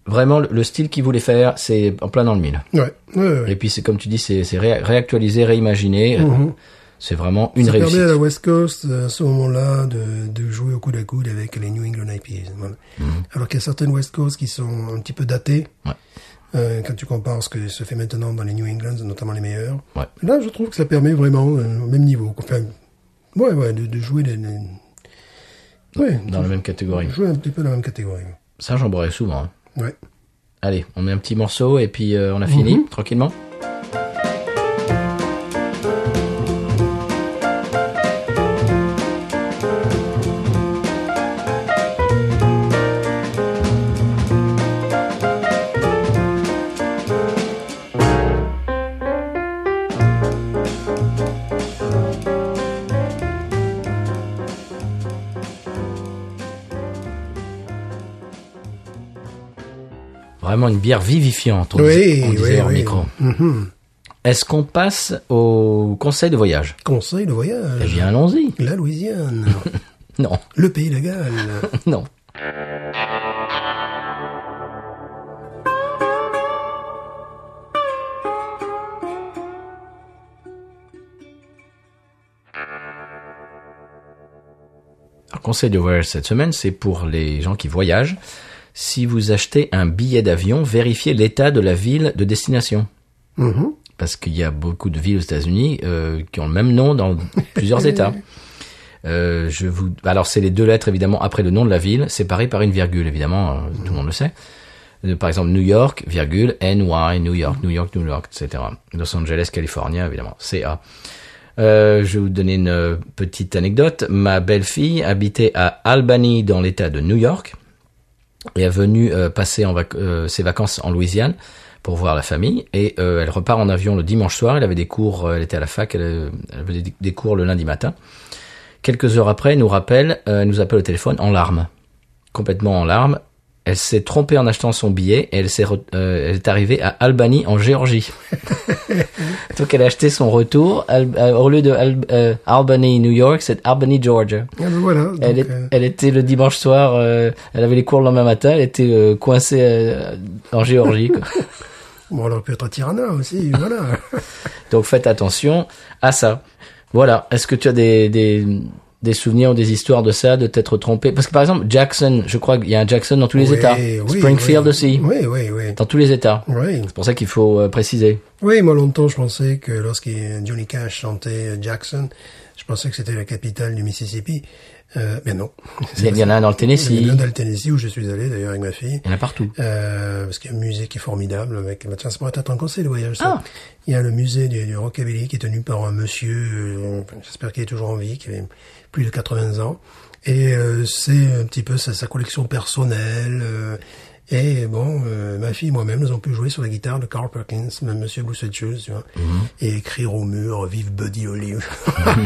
vraiment le- le style qu'ils voulaient faire, c'est en plein dans le mille. Ouais, ouais, ouais. Et puis c'est comme tu dis, c'est, c'est ré- réactualisé, réimaginé. Mhm. C'est vraiment une ça réussite. permet à la West Coast, à ce moment-là, de, de jouer au coude à coude avec les New England IPAs. Voilà. Alors qu'il y a certaines West Coast qui sont un petit peu datées. Mhm. Ouais. euh, quand tu compares ce que se fait maintenant dans les New England, notamment les meilleurs. Ouais. Là, je trouve que ça permet vraiment euh, au même niveau. Enfin, ouais, ouais, de, de jouer les, les- ouais, Dans la même catégorie. jouer un petit peu dans la même catégorie. Ça, j'en boirais souvent. hein. Ouais. Allez, on met un petit morceau et puis euh, on a fini, Mhm. tranquillement. Une bière vivifiante, on Oui, disait, on disait oui, oui. micro. Mhm. Est-ce qu'on passe au conseil de voyage Conseil de voyage. Eh bien, allons-y. La Louisiane. <laughs> Non, le pays légal. <laughs> non. Alors, conseil de voyage cette semaine, c'est pour les gens qui voyagent. Si vous achetez un billet d'avion, vérifiez l'état de la ville de destination. Mhm. Parce qu'il y a beaucoup de villes aux États-Unis euh, qui ont le même nom dans <laughs> plusieurs États. Euh, je vous, alors c'est les deux lettres évidemment après le nom de la ville, séparées par une virgule évidemment, euh, tout le monde le sait. Par exemple New York, virgule NY, New York, New York, New York, etc. Los Angeles, California évidemment, CA. Euh, je vais vous donner une petite anecdote. Ma belle-fille habitait à Albany dans l'État de New York est venue euh, passer en vac- euh, ses vacances en Louisiane pour voir la famille et euh, elle repart en avion le dimanche soir. Elle avait des cours, euh, elle était à la fac, elle, avait des, cours le lundi matin. Quelques heures après, elle nous rappelle, elle nous appelle au téléphone en larmes, complètement en larmes. Elle s'est trompée en achetant son billet et elle s'est re- euh, elle est arrivée à Albany en Géorgie. <laughs> Donc elle a acheté son retour Al- euh, au lieu de Al- euh, Albany, New York, c'est Albany, Georgia. Ah ben voilà. donc, Elle, est- elle était le dimanche soir, elle avait les cours le lendemain matin, elle était coincée en Géorgie. quoi. <laughs> bon, elle aurait pu être à Tirana aussi, voilà. <laughs> Donc faites attention à ça. Voilà. Est-ce que tu as des, des, des souvenirs ou des histoires de ça, de t'être trompé Parce que par exemple, Jackson, je crois qu'il y a un Jackson dans tous les Oui, États. oui, Springfield oui. aussi, Oui, oui, oui. dans tous les États. Oui. C'est pour ça qu'il faut euh, préciser. Oui, moi longtemps je pensais que lorsque Johnny Cash chantait Jackson, je pensais que c'était la capitale du Mississippi. Euh, mais non. <laughs> Il y, en a un dans le Il y en Tennessee. a dans le Tennessee où je suis allé d'ailleurs avec ma fille. Il y en a partout. Euh, parce qu'il y a un musée qui est formidable. Avec, bah, tiens, ça pourrait être un conseil de voyage. Ça. Ah. Il y a le musée du, du rockabilly qui est tenu par un monsieur, euh, j'espère qu'il est toujours en vie, qui avait plus de 80 ans. Et euh, c'est un petit peu sa, sa collection personnelle. euh, et bon, euh, ma fille et moi-même, nous avons pu jouer sur la guitare de Carl Perkins, même Monsieur Blue Shoes, tu vois, et écrire au mur "Vive Buddy Olive".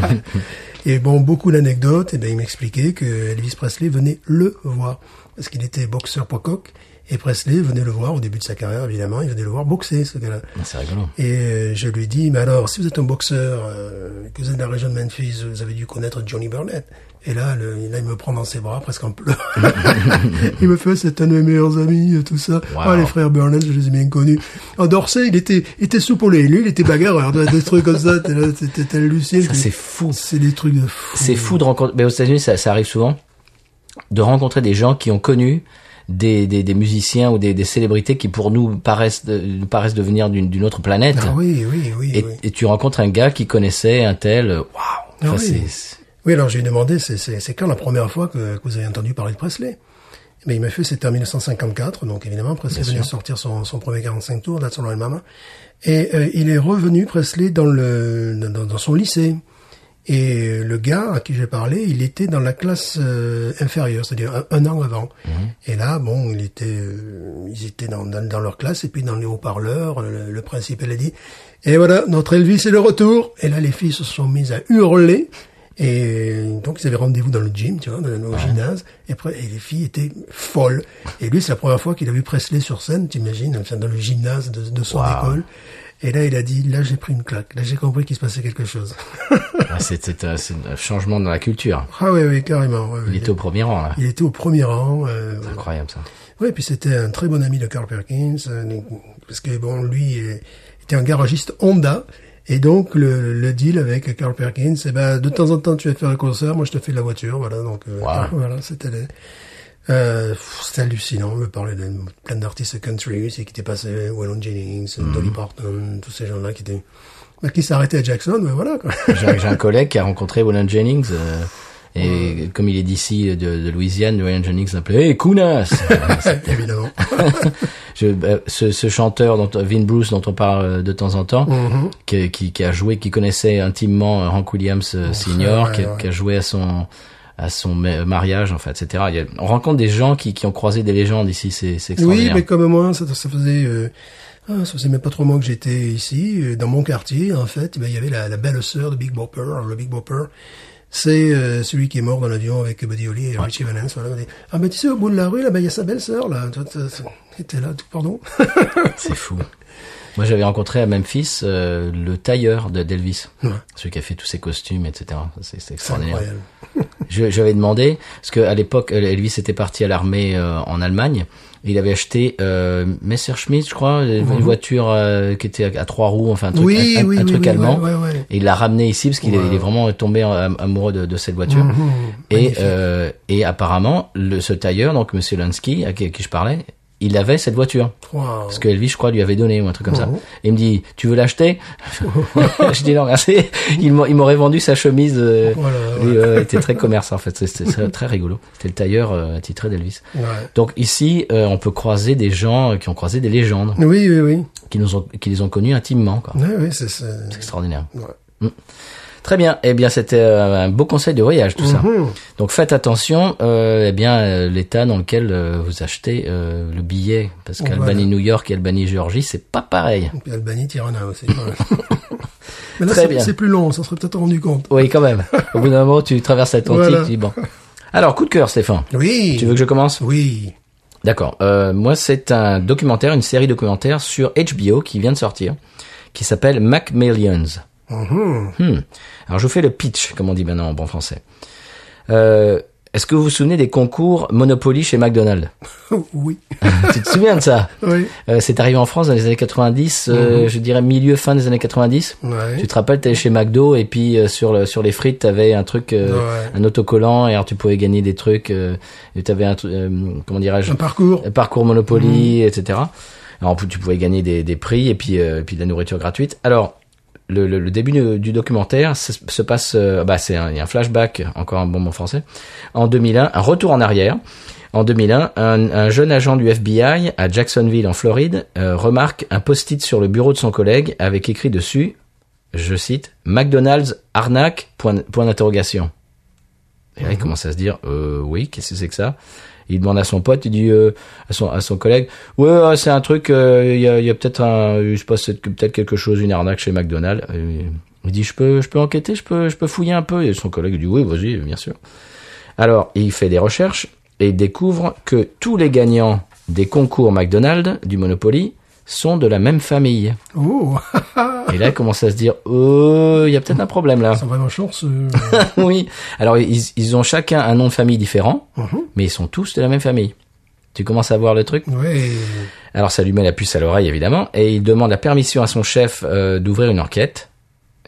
<laughs> et bon, beaucoup d'anecdotes. Et ben, il m'expliquait que Elvis Presley venait le voir parce qu'il était boxeur coq. Et Presley venait le voir au début de sa carrière, évidemment. Il venait le voir boxer, ce gars-là. Ah, C'est rigolo. Et euh, je lui dis, mais alors, si vous êtes un boxeur, euh, que vous êtes de la région de Memphis, vous avez dû connaître Johnny Burnett. Et là, le, là, il me prend dans ses bras, presque en pleurs. <laughs> il me fait, c'est un de mes meilleurs amis, tout ça. Wow. Ah, les frères Burnett, je les ai bien connus. En Dorsey, il était, il était soupolé. Lui, il était bagarreur, des trucs comme ça. T'es là, t'es- t'es halluciné. Ça, c'est fou. C'est des trucs de fou. C'est fou de rencontrer. Mais aux États-Unis, ça, ça arrive souvent de rencontrer des gens qui ont connu des, des, des musiciens ou des, des célébrités qui pour nous paraissent nous paraissent devenir d'une d'une autre planète. Ah oui, oui, oui, et, oui. et tu rencontres un gars qui connaissait un tel. Waouh. Enfin, Ah oui. alors j'ai demandé, c'est, quand la première fois que, que vous avez entendu parler de Presley? Mais il m'a fait, c'était en 1954, donc évidemment, Presley venait sortir son, son premier 45 tours, That's All Mama. Et euh, il est revenu, Presley, dans, le, dans, dans son lycée. Et le gars à qui j'ai parlé, il était dans la classe euh, inférieure, c'est-à-dire un, un an avant. Et là, bon, il était, euh, ils étaient dans, dans, dans leur classe, et puis dans les haut-parleurs, le, le principal a dit, et voilà, notre Elvis est de retour. Et là, les filles se sont mises à hurler. Et donc, ils avaient rendez-vous dans le gym, tu vois, dans le au gymnase. Et, après, et les filles étaient folles. Et lui, c'est la première fois qu'il a vu Presley sur scène, t'imagines, enfin, dans le gymnase de, de son Wow. école. Et là, il a dit, là, j'ai pris une claque. Là, j'ai compris qu'il se passait quelque chose. <laughs> ah, c'est c'est un, c'est un changement dans la culture. ah oui, oui, carrément. ouais, Il était au premier rang là. Il était au premier rang. Euh, C'est incroyable ça. Oui, puis c'était un très bon ami de Carl Perkins, euh, parce que bon, lui euh, était un garagiste Honda, et donc le, le deal avec Carl Perkins, eh ben de temps en temps tu vas faire un concert, moi je te fais la voiture, voilà. Donc euh, Wow. voilà, c'était les- euh, c'était hallucinant. On me parlait de plein d'artistes country aussi qui étaient passés, Waylon Jennings, Dolly Parton, tous ces gens-là qui étaient bah, qui s'arrêtaient à Jackson, mais voilà quoi. <laughs> J'ai un collègue qui a rencontré Waylon Jennings. euh, et comme il est d'ici, de, de Louisiane, Waylon Jennings l'appelait Hey, Kunas <laughs> <laughs> Évidemment. Je, euh, ce, ce chanteur, dont, Vin Bruce, dont on parle euh, de temps en temps, Mhm. qui, qui, qui a joué, qui connaissait intimement euh, Hank Williams euh, Senior, ouais, qui, a- ouais. qui a joué à son à son ma- mariage, en fait, etc. Il y a- on rencontre des gens qui, qui ont croisé des légendes ici, c'est c'est Oui, extraordinaire. mais comme moi, ça, ça faisait, euh, ah, ça faisait même pas trop mois que j'étais ici, euh, dans mon quartier, en fait, ben, il y avait la, la belle sœur de Big Bopper. Alors, le Big Bopper, c'est euh, celui qui est mort dans l'avion avec Buddy Holly et Richie Valens. Voilà, ah ben tu sais, au bout de la rue, là, ben il y a sa belle sœur, là. Était là, tout, pardon. C'est fou. Moi, j'avais rencontré à Memphis euh, le tailleur de d'Elvis, Ouais. celui qui a fait tous ses costumes, etc. C'est extraordinaire. <laughs> J'avais demandé parce que à l'époque euh, Elvis était parti à l'armée euh, en Allemagne. Et il avait acheté euh, Messerschmitt, je crois, une voiture euh, qui était à, trois roues, enfin un truc, Mhm. Oui, un, oui, un oui, truc oui, allemand. Et il l'a ramené ici parce qu'il est, Wow. il est vraiment tombé am- amoureux de, de cette voiture. Mhm. Et, euh, et apparemment, le, ce tailleur, donc Monsieur Lansky, à qui, à qui je parlais, il avait cette voiture. Wow. Parce que Elvis, je crois, lui avait donné ou un truc comme ça. Et il me dit, tu veux l'acheter? <laughs> Je dis non, merci. Il m'a- il m'aurait vendu sa chemise. euh, Voilà, euh, était très commerçant en fait. C'était très, rigolo. C'était le tailleur euh, attitré d'Elvis. Ouais. Donc ici, euh, on peut croiser des gens qui ont croisé des légendes, Oui, oui, oui. qui nous ont, qui les ont connus intimement. Quoi. Oui, oui, c'est extraordinaire. Ouais. Très bien. Eh bien, c'était euh, un beau conseil de voyage, tout ça. Mhm. Donc faites attention, euh, eh bien, euh, l'état dans lequel euh, vous achetez euh, le billet, parce Voilà. qu'Albanie New York et Albanie Géorgie, c'est pas pareil. Et puis Albanie, Tirana aussi. <laughs> <laughs> Mais là, Très c'est- bien. c'est plus long, ça serait peut-être rendu compte. Oui, quand même. <laughs> Au bout d'un moment, tu traverses l'Atlantique, Voilà. tu dis bon. Alors, coup de cœur, Stéphane. Oui. Tu veux que je commence? Oui. D'accord. Euh, moi, c'est un documentaire, une série documentaire sur HBO qui vient de sortir, qui s'appelle Mac Millions. Mhm. Hmm. Alors, je vous fais le pitch, comme on dit maintenant en bon français. Euh, Est-ce que vous vous souvenez des concours Monopoly chez McDonald's <laughs> oui. <laughs> Tu te souviens de ça oui. Euh, C'est arrivé en France dans les années 90, euh, je dirais milieu fin des années 90. Ouais. Tu te rappelles, t'allais chez McDo et puis euh, sur le, sur les frites, t'avais un truc, euh, Ouais. un autocollant et alors tu pouvais gagner des trucs. Euh, et t'avais un, euh, comment dirais-je, Un parcours. un parcours Monopoly, Mhm. etc. Alors tu pouvais gagner des, des prix et puis euh, et puis de la nourriture gratuite. Alors le, le, le début du, du documentaire se, se passe, euh, bah c'est un, il y a un flashback, encore un bon mot français, en 2001, un retour en arrière. En 2001, un, un jeune agent du FBI à Jacksonville en Floride euh, remarque un post-it sur le bureau de son collègue avec écrit dessus, je cite, McDonald's arnaque point, point d'interrogation. Et là, il commence à se dire, euh, oui, qu'est-ce que c'est que ça? Il demande à son pote, il dit euh, à son collègue, ouais, ouais, c'est un truc, euh, il y a, y a peut-être un, se passe peut-être quelque chose, une arnaque chez McDonald's. Il dit, je peux, je peux enquêter, je peux, je peux fouiller un peu. Et son collègue dit, oui, vas-y, bien sûr. Alors, il fait des recherches et découvre que tous les gagnants des concours McDonald's du Monopoly sont de la même famille. Oh, <laughs> Et là, il commence à se dire, euh, il y a peut-être un problème là. ils sont vraiment chanceux. <laughs> oui. Alors, ils, ils ont chacun un nom de famille différent, Mhm. mais ils sont tous de la même famille. Tu commences à voir le truc Ouais. Alors, ça lui met la puce à l'oreille, évidemment, et il demande la permission à son chef euh, d'ouvrir une enquête.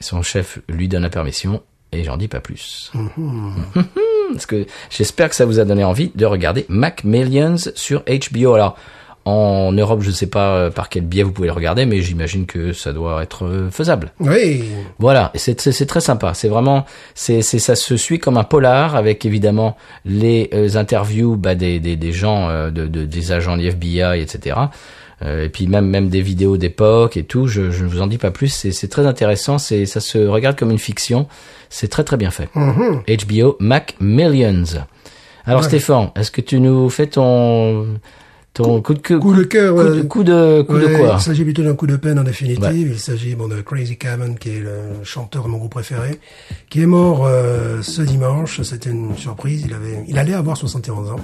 Son chef lui donne la permission, et j'en dis pas plus. <laughs> Parce que j'espère que ça vous a donné envie de regarder Mac Millions sur HBO. Alors, en Europe, je ne sais pas euh, par quel biais vous pouvez le regarder, mais j'imagine que ça doit être euh, faisable. Oui. Voilà, c'est très sympa. C'est vraiment, c'est ça se suit comme un polar avec évidemment les euh, interviews bah, des, des des gens euh, de, de des agents de FBI, etc. Euh, et puis même même des vidéos d'époque et tout. Je je ne vous en dis pas plus. C'est très intéressant. C'est ça se regarde comme une fiction. C'est très très bien fait. HBO Mac Millions. Alors Ouais. Stéphane, est-ce que tu nous fais ton ton coup de queue- Coup de cœur, coup de coup de coup de quoi Il s'agit plutôt d'un coup de peine en définitive. Ouais. Il s'agit bon, de Crazy Cameron, qui est le chanteur de mon groupe préféré, qui est mort euh, ce dimanche. C'était une surprise. Il avait, il allait avoir 71 ans.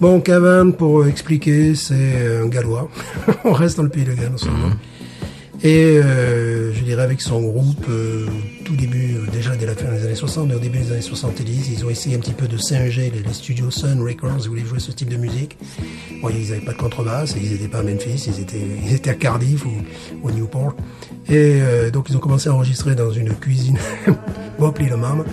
Bon, Cavan, pour expliquer, c'est un Gallois. <laughs> On reste dans le pays de Galles en ce moment. Et euh, je dirais avec son groupe, euh, tout début, euh, déjà dès la fin des années 60, mais au début des années 70, ils ont essayé un petit peu de singer les, studios Sun Records, ils voulaient jouer ce type de musique. Bon, ils n'avaient pas de contrebasse, ils n'étaient pas à Memphis, ils étaient, <laughs> ils étaient à Cardiff ou, à Newport. Et euh, donc ils ont commencé à enregistrer dans une cuisine, <laughs> Bob Little Mama,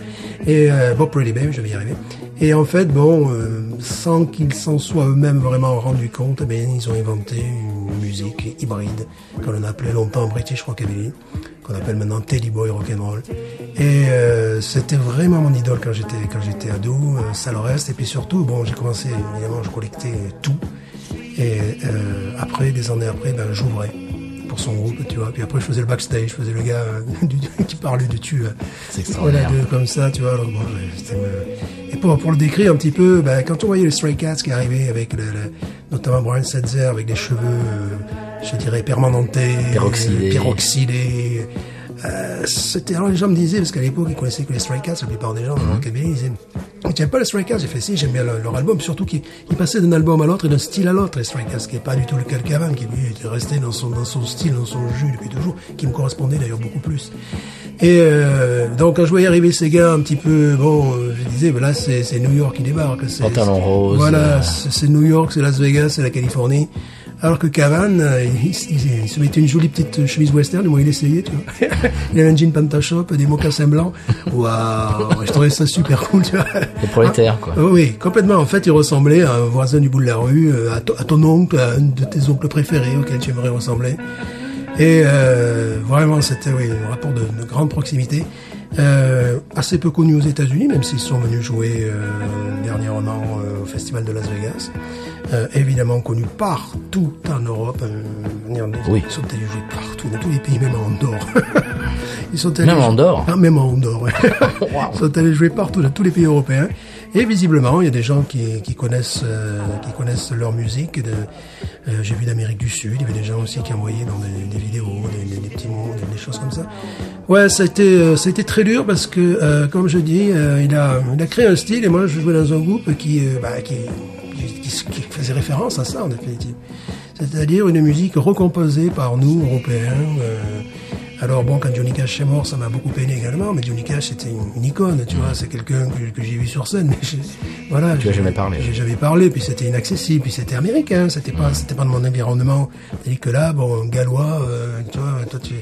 et euh, Bob Pretty Baby, je vais y arriver. Et en fait, bon, euh, sans qu'ils s'en soient eux-mêmes vraiment rendus compte, eh bien, ils ont inventé une musique hybride qu'on a appelé longtemps British Rockabilly, qu'on appelle maintenant Teddy Boy Rock'n'Roll. Et euh, c'était vraiment mon idole quand j'étais quand j'étais ado, euh, ça le reste. Et puis surtout, bon, j'ai commencé évidemment, je collectais tout. Et euh, après, des années après, ben, j'ouvrais pour son groupe, tu vois. Puis après, je faisais le backstage, je faisais le gars euh, <laughs> du- qui parlait dessus. euh, C'est voilà, extraordinaire. de- comme ça, tu vois. Alors, bon, euh, Et pour, pour le décrire un petit peu, ben, quand on voyait les Stray Cats qui arrivaient avec le, le- notamment Brian Setzer avec des cheveux, euh, je dirais, permanentés, peroxydés, euh, c'était, alors les gens me disaient, parce qu'à l'époque, ils connaissaient que les Stray Cats, la plupart des gens dans le rockabilly, ils disaient, tu n'aimes pas les Stray Cats? J'ai fait si, j'aime bien leur, leur album, surtout qu'ils ils passaient d'un album à l'autre et d'un style à l'autre, les Stray Cats, qui n'est pas du tout le cas de Cavan, qui lui était resté dans son, dans son style, dans son jus depuis toujours, qui me correspondait d'ailleurs beaucoup plus. Et euh, donc quand je voyais arriver ces gars un petit peu, bon, euh, je disais, ben là c'est New York qui débarque. c'est- Pantalon rose, Voilà, euh. c'est New York, c'est Las Vegas, c'est la Californie. Alors que Cavan, euh, il, il- il se mettait une jolie petite chemise western, du moins il essayait, tu vois. <laughs> il avait un jean pantachop, des mocassins blancs. Waouh, je trouvais ça super cool, tu vois. Le prolétaire, quoi. Ah oui, complètement. En fait, il ressemblait à un voisin du bout de la rue, euh, à, to- à ton oncle, à un de tes oncles préférés auquel tu aimerais ressembler. Et euh, vraiment, c'était oui, un rapport de, de grande proximité. Euh, assez peu connu aux États-Unis, même s'ils sont venus jouer euh, dernièrement euh, au Festival de Las Vegas. Euh, évidemment connu partout en Europe. Euh, Oui. Ils sont allés jouer partout, dans tous les pays, même en Andorre. <laughs> ils sont allés Même en Andorre ah, même en Andorre, ouais. <laughs> Ils sont allés jouer partout dans tous les pays européens. Et visiblement, il y a des gens qui, qui connaissent euh, qui connaissent leur musique. De, euh, J'ai vu d'Amérique du Sud, il y avait des gens aussi qui envoyaient dans des, des vidéos, des, des- petits mots, des, choses comme ça. Ouais, euh, ça a été très dur parce que, euh, comme je dis, euh, il, a, il a créé un style et moi je jouais dans un groupe qui, euh, bah, qui, qui, qui- faisait référence à ça en définitive. C'est-à-dire une musique recomposée par nous, Européens, Alors bon, quand Johnny Cash est mort, ça m'a beaucoup peiné également, mais Johnny Cash c'était une, une icône, tu vois, c'est quelqu'un que, que j'ai vu sur scène, <laughs> mais voilà. Tu as jamais parlé. J'ai jamais parlé, puis c'était inaccessible, puis c'était américain, c'était pas, c'était pas de mon environnement. Tandis que là, bon, gallois, euh, tu vois, toi tu,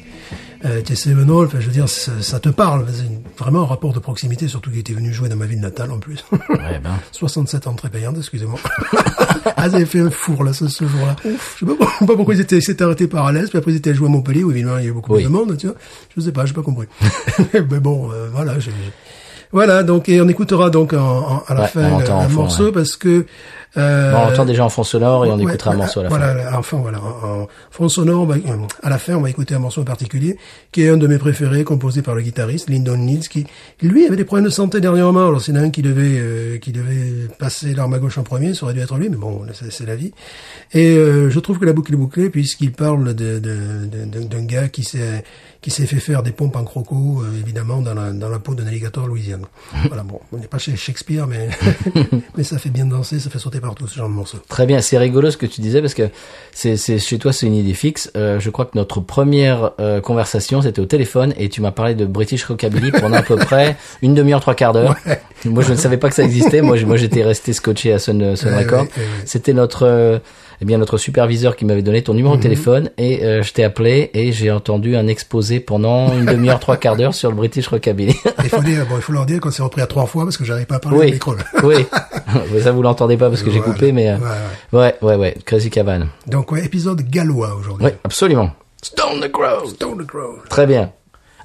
euh, Seminole, enfin, je veux dire, ça, ça te parle, vraiment un rapport de proximité, surtout qu'il était venu jouer dans ma ville natale en plus. Ouais, ben. <laughs> 67 ans très payante, excusez-moi. <laughs> ah, ils avaient fait un four, là, ce, ce jour-là. Je sais pas, pas pourquoi ils étaient, ils s'étaient arrêtés par Alès, puis après ils étaient joués à Montpellier, où évidemment il y a eu beaucoup Oui. de monde, tu vois. Je sais pas, j'ai pas compris. <laughs> Mais bon, euh, voilà, j'ai- voilà, donc, et on écoutera donc en, en- à la Ouais, fin un morceau ouais. parce que, euh, Bon, on entend déjà en fond sonore et on Ouais, écoutera un morceau à la fin. voilà, enfin voilà, en, fond sonore, à la fin, on va écouter un morceau en particulier, qui est un de mes préférés, composé par le guitariste Lyndon Needs, qui lui avait des problèmes de santé dernièrement. Alors c'est un qui devait, euh, qui devait passer l'arme à gauche en premier, ça aurait dû être lui, mais bon, c'est la vie. Et euh, je trouve que la boucle est bouclée puisqu'il parle de- de- de- d'un d'un gars qui s'est qui s'est fait faire des pompes en croco, euh, évidemment, dans la, dans la peau d'un alligator Louisiane. <laughs> voilà, bon, on n'est pas chez Shakespeare, mais, <laughs> mais ça fait bien danser, ça fait sauter ce genre de morceau. Très bien, c'est rigolo ce que tu disais parce que c'est, c'est chez toi c'est une idée fixe. Euh, je crois que notre première euh, conversation c'était au téléphone et tu m'as parlé de British Rockabilly pendant à peu près <laughs> une demi-heure, trois quarts d'heure. Moi je ne savais pas que ça existait. Moi, j'étais resté scotché à Sun, Sun Record. ouais, ouais, ouais. C'était notre euh, eh bien notre superviseur qui m'avait donné ton numéro Mhm. de téléphone et euh, je t'ai appelé et j'ai entendu un exposé pendant une demi-heure, trois quarts d'heure sur le British Rockabilly. Il faut dire, bon, il faut leur dire qu'on s'est repris à trois fois parce que j'arrive pas à parler Oui. au micro. oui, <laughs> Mais ça vous l'entendez pas parce que j'ai coupé, mais euh, Ouais, ouais, ouais, ouais, Crazy Cabane. Donc, ouais, épisode gallois aujourd'hui. Oui, absolument. Stone the Crow. Stone the Crow. Très bien.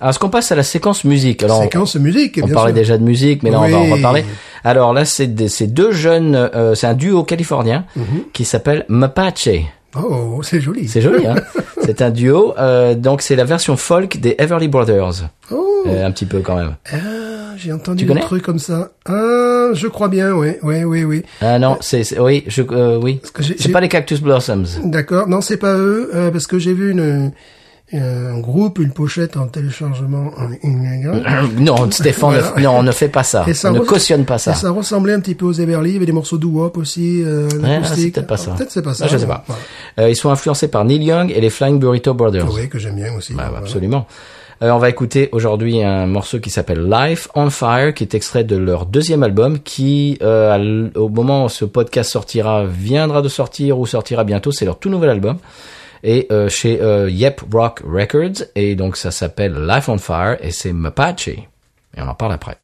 Alors, est-ce qu'on passe à la séquence musique Alors, Séquence musique, on bien parlait sûr. déjà de musique, mais là, on va en reparler. Alors là, c'est des- c'est deux jeunes, euh, c'est un duo californien Mhm. qui s'appelle Mapache. Oh, c'est joli. C'est joli, hein <laughs> C'est un duo, euh, donc c'est la version folk des Everly Brothers. Oh, Euh, un petit peu quand même. ah, j'ai entendu un truc comme ça. Ah, je crois bien, oui, oui, oui, oui. Ah non, c'est c'est- oui, je euh, oui. que j'ai- C'est j'ai- pas les Cactus Blossoms. D'accord. Non, c'est pas eux, euh, parce que j'ai vu une, un groupe, une pochette en téléchargement <coughs> non, Stéphane, Voilà. ne, non, on ne fait pas ça. Ça on ne cautionne pas ça. Et ça ressemblait un petit peu aux Everly, il y avait des morceaux doo-wop aussi, euh, Ouais, acoustique. c'est peut-être pas ça. Peut-être c'est pas ça. Ah, je sais pas. voilà. Euh, ils sont influencés par Neil Young et les Flying Burrito Brothers. Oui, que j'aime bien aussi. Bah, Voilà. Absolument. Euh, on va écouter aujourd'hui un morceau qui s'appelle Life on Fire, qui est extrait de leur deuxième album, qui euh, au moment où ce podcast sortira, viendra de sortir ou sortira bientôt. C'est leur tout nouvel album et euh, chez euh, Yep Rock Records et donc ça s'appelle Life on Fire et c'est Mapache et on en parle après.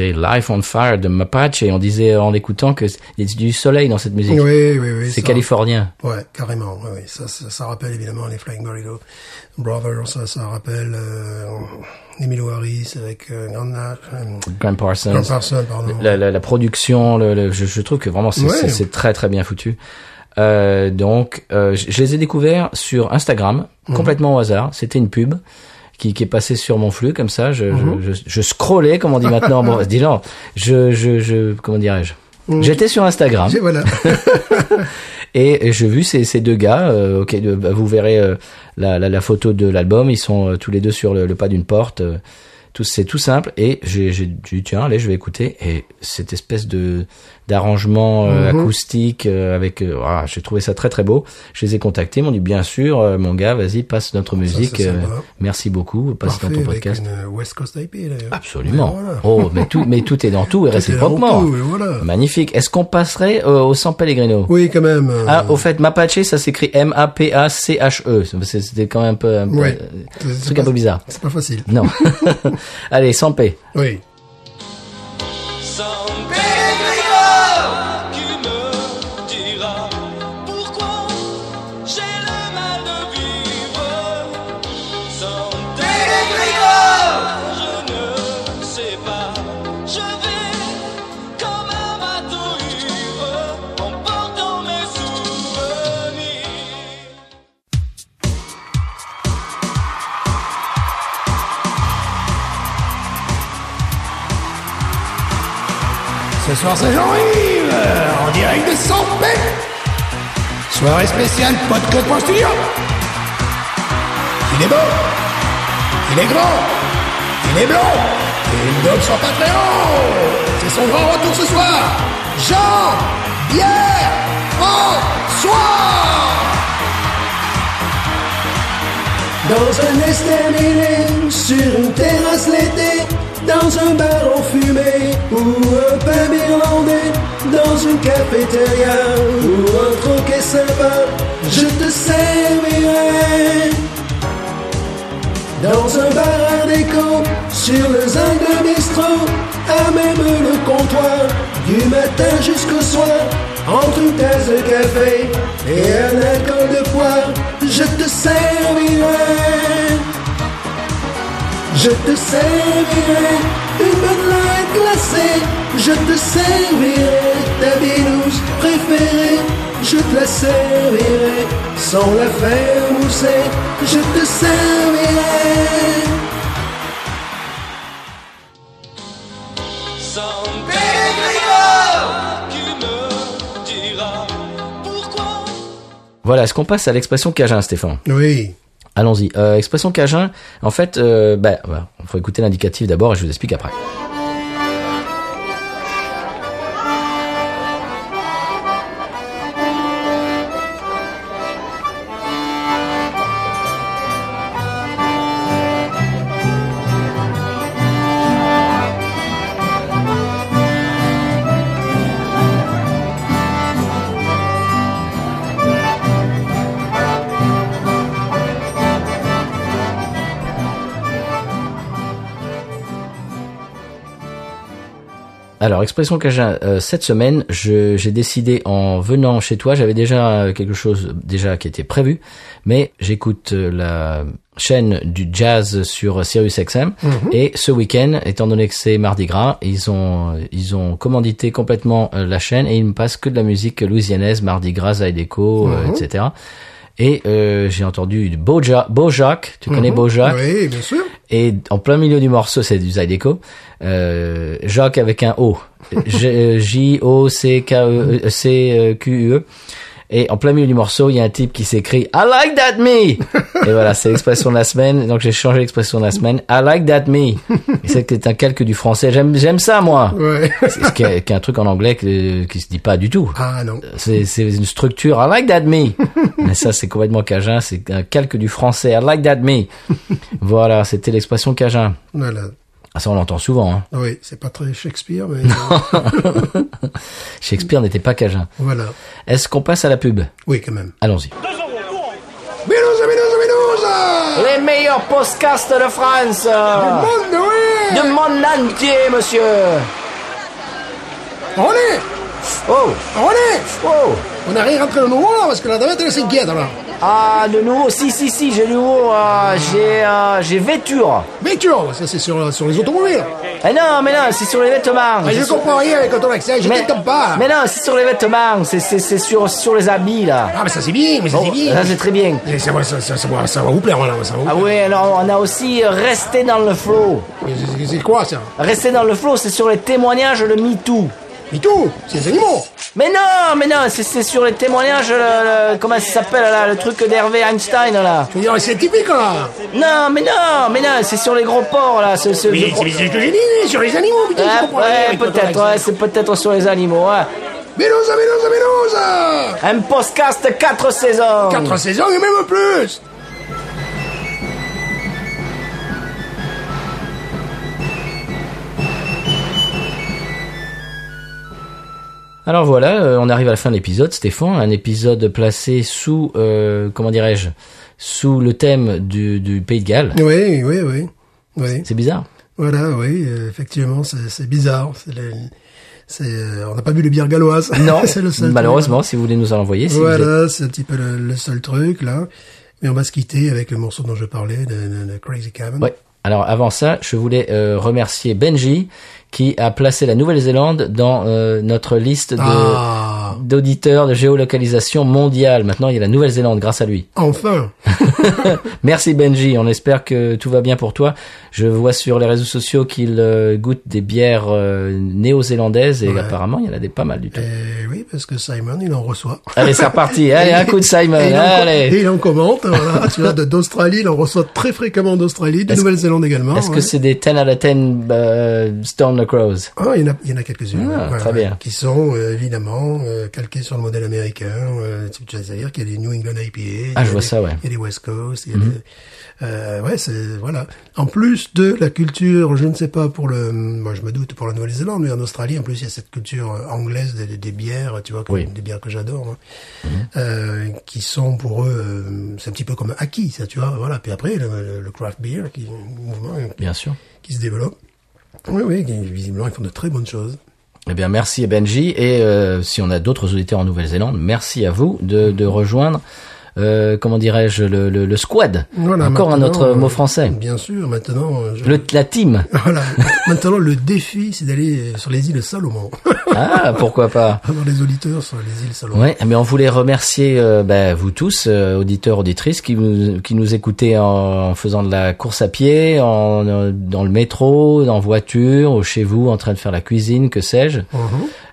C'était Life on Fire de Mapache et on disait en l'écoutant que il y a du soleil dans cette musique. Oui, oui, oui. C'est californien. Ouais, carrément. Oui, oui. Ça, ça, ça rappelle évidemment les Flying Burrito Brothers. Ça, ça rappelle euh, Emilio Harris avec euh, Nash, euh, Grant Parsons. Grant Parsons, pardon. La, la, la production, le, le- je, je trouve que vraiment c'est Ouais. très très bien foutu. Euh, donc, euh, je je les ai découverts sur Instagram, Mhm. complètement au hasard. C'était une pub qui, qui est passée sur mon flux comme ça. Je, Mhm. je, je, je scrollais, comme on dit maintenant. bon, <laughs> dis non, je, je, je, comment dirais-je? J'étais sur Instagram Mhm. Voilà. <laughs> et, et j'ai vu ces, ces deux gars. euh, ok, de- bah, vous verrez euh, la, la, la photo de l'album. Ils sont euh, tous les deux sur le, le pas d'une porte. euh, tout c'est tout simple. Et j'ai j'ai dit tiens, allez, je vais écouter. Et cette espèce de d'arrangement euh, Mhm. acoustique euh, avec, ah, j'ai trouvé ça très très beau. Je les ai contactés, ils m'ont dit bien sûr, euh, mon gars, vas-y, passe notre musique. merci beaucoup, passe Parfait, dans ton avec podcast. une euh, West Coast IP d'ailleurs. Absolument. Voilà. Oh, mais tout, mais tout est dans tout et réciproquement. voilà. Magnifique. Est-ce qu'on passerait au San Pellegrino? Oui, quand même. ah, au fait, Mapache, ça s'écrit M-A-P-A-C-H-E. C'était quand même un peu, un, Ouais. truc un peu bizarre. C'est pas facile. Non. <laughs> Allez, sans paix. Oui. Soir, c'est Jean-Yves, euh, en direct de Sampé. Soirée spéciale Podcast Studio. Il est beau, il est grand, il est blanc, et il donne son Patreon. C'est son grand retour ce soir. Jean, Pierre, François. Dans un estaminet, sur une terrasse l'été, dans un bar en fumée, ou un pub irlandais, dans une cafétéria, ou un troquet sympa, je te servirai. Dans un bar art déco, sur le zinc de bistrot, à même le comptoir, du matin jusqu'au soir, entre une tasse de café et un alcool de poire, je te servirai. Je te servirai une bonne light glacée. Je te servirai ta binouse préférée. Je te la servirai sans la faire mousser. Je te servirai. San Pellegrino qui me dira pourquoi Voilà, est-ce qu'on passe à l'expression Cajun, Stéphane? Oui. Allons-y. Euh, expression Cajun, en fait, euh, bah, il faut écouter l'indicatif d'abord et je vous explique après. Alors, expression Cajun, euh, cette semaine, je- j'ai décidé en venant chez toi, j'avais déjà euh, quelque chose déjà qui était prévu, mais j'écoute euh, la chaîne du jazz sur Sirius XM et ce week-end, étant donné que c'est Mardi Gras, ils ont ils ont commandité complètement euh, la chaîne et ils me passent que de la musique louisianaise, Mardi Gras, Zydeco, euh, etc. Et euh, j'ai entendu du Boja, Bojack, tu connais Bojack Oui, bien sûr. et en plein milieu du morceau, c'est du Zydeco. Euh, Jacques avec un O. <laughs> J- J-O-C-K-E, C-Q-U-E. Et en plein milieu du morceau, il y a un type qui s'écrit I like that me. <laughs> Et voilà, c'est l'expression de la semaine. Donc j'ai changé l'expression de la semaine. I like that me. Et c'est un calque du français. J'aime, j'aime ça, moi. Ouais. C'est ce qui est, qui est un truc en anglais qui, qui se dit pas du tout. Ah non. C'est, c'est une structure. I like that me. <laughs> Mais ça, c'est complètement cajun. C'est un calque du français. I like that me. <laughs> Voilà, c'était l'expression cajun. Voilà. Ah, ça, on l'entend souvent. Hein. Oui, c'est pas très Shakespeare, mais <laughs> Shakespeare n'était pas cajun. voilà. Est-ce qu'on passe à la pub? Oui, quand même. Allons-y. Les meilleurs meilleur podcast de France. Monde, oui Du monde entier, monsieur. Allez Oh, Allez oh. On n'a rien rentré de nouveau là, parce que la dame elle s'inquiète là. Ah, de nouveau, si, si, si, j'ai de nouveau, euh, j'ai, euh, j'ai vêture. Mais tu vois, ça c'est sur, sur les automobiles. Eh non, mais non, c'est sur les vêtements. Ah, C'est je sur- comprends rien avec ton accent, je mais, t'entends pas. mais non, c'est sur les vêtements, c'est, c'est, c'est sur, sur les habits, là. Ah mais ça c'est bien, mais ça Oh, c'est bien. ça, c'est très bien. Ça, va- ça, ça, ça, va- ça va vous plaire, voilà, ça va vous Ah plaire. oui, alors on a aussi euh, resté dans le flow. Mais c'est- C'est quoi ça? Rester dans le flow, c'est sur les témoignages de MeToo. Mais tout, c'est les animaux. Mais non, mais non, c'est, sur les témoignages, le, le- comment ça s'appelle là, le truc d'Hervé Einstein là. Je veux dire, c'est typique là. Non, mais non, mais non, c'est sur les gros porcs là. Mais le- c'est ce que j'ai dit, sur les animaux, putain, je Ouais, peut-être, ouais, c'est peut-être sur les animaux. Ouais. Mélosa, mélosa, mélosa Un podcast 4 saisons. Quatre saisons et même plus Alors voilà, euh, on arrive à la fin de l'épisode, Stéphane. Un épisode placé sous, euh, comment dirais-je, sous le thème du, du Pays de Galles. Oui, oui, oui. oui. C'est bizarre. Voilà, oui, euh, effectivement, c'est bizarre. On n'a pas vu les bières galloises. Non, <laughs> c'est le seul malheureusement, si vous voulez nous en envoyer. si êtes- Voilà, c'est un petit peu le, le seul truc, là. Mais on va se quitter avec le morceau dont je parlais, de, de- de Crazy Cabin. Ouais. Alors avant ça, je voulais euh, remercier Benji qui a placé la Nouvelle-Zélande dans euh, notre liste de Ah, d'auditeurs de géolocalisation mondiale. Maintenant, il y a la Nouvelle-Zélande grâce à lui. enfin <laughs> <laughs> Merci Benji, on espère que tout va bien pour toi. Je vois sur les réseaux sociaux qu'il euh, goûte des bières euh, néo-zélandaises et Ouais. apparemment il y en a des pas mal du tout. Et oui, parce que Simon, il en reçoit. Allez, c'est reparti. <laughs> Allez, un coup de Simon. Et il, en, Allez. et il en commente, voilà. tu vois, d'Australie, il en reçoit très fréquemment d'Australie, de Nouvelle-Zélande également. Est-ce que c'est des 10 out of 10 euh, Stone Crows? Ah, il y en a, il y en a quelques-unes. Ah, très bien. Qui sont, euh, évidemment, calquées sur le modèle américain. Dire qu'il y a des New England IPA. Ah, je vois des- ça, ouais. Il y a des West Coast. Il y a des, euh, ouais, c'est, voilà. En plus de la culture, je ne sais pas pour le, moi je me doute pour la Nouvelle-Zélande, mais en Australie, en plus, il y a cette culture euh, anglaise des, des bières, tu vois, Oui. des bières que j'adore, moi, Mhm. euh, qui sont pour eux, euh, c'est un petit peu comme acquis, ça, tu vois, voilà. Puis après, le, craft beer, qui, mouvement, euh, Bien sûr. qui se développe. Oui, oui, visiblement, ils font de très bonnes choses. Eh bien, merci Benji. Et euh, si on a d'autres auditeurs en Nouvelle-Zélande, merci à vous de, de rejoindre, euh, comment dirais-je, le, le, le squad. Voilà, Encore un autre euh, mot français. Bien sûr, maintenant, euh, je- Le, la team. <laughs> voilà. maintenant le défi, c'est d'aller sur les îles Salomon. <laughs> Ah, pourquoi pas. <laughs> Avoir les auditeurs sur les îles Salomon. Ouais, mais on voulait remercier euh, bah, vous tous, euh, auditeurs, auditrices, qui nous, qui nous écoutez en, en faisant de la course à pied, en, euh, dans le métro, en voiture, ou chez vous, en train de faire la cuisine, que sais-je. Mhm.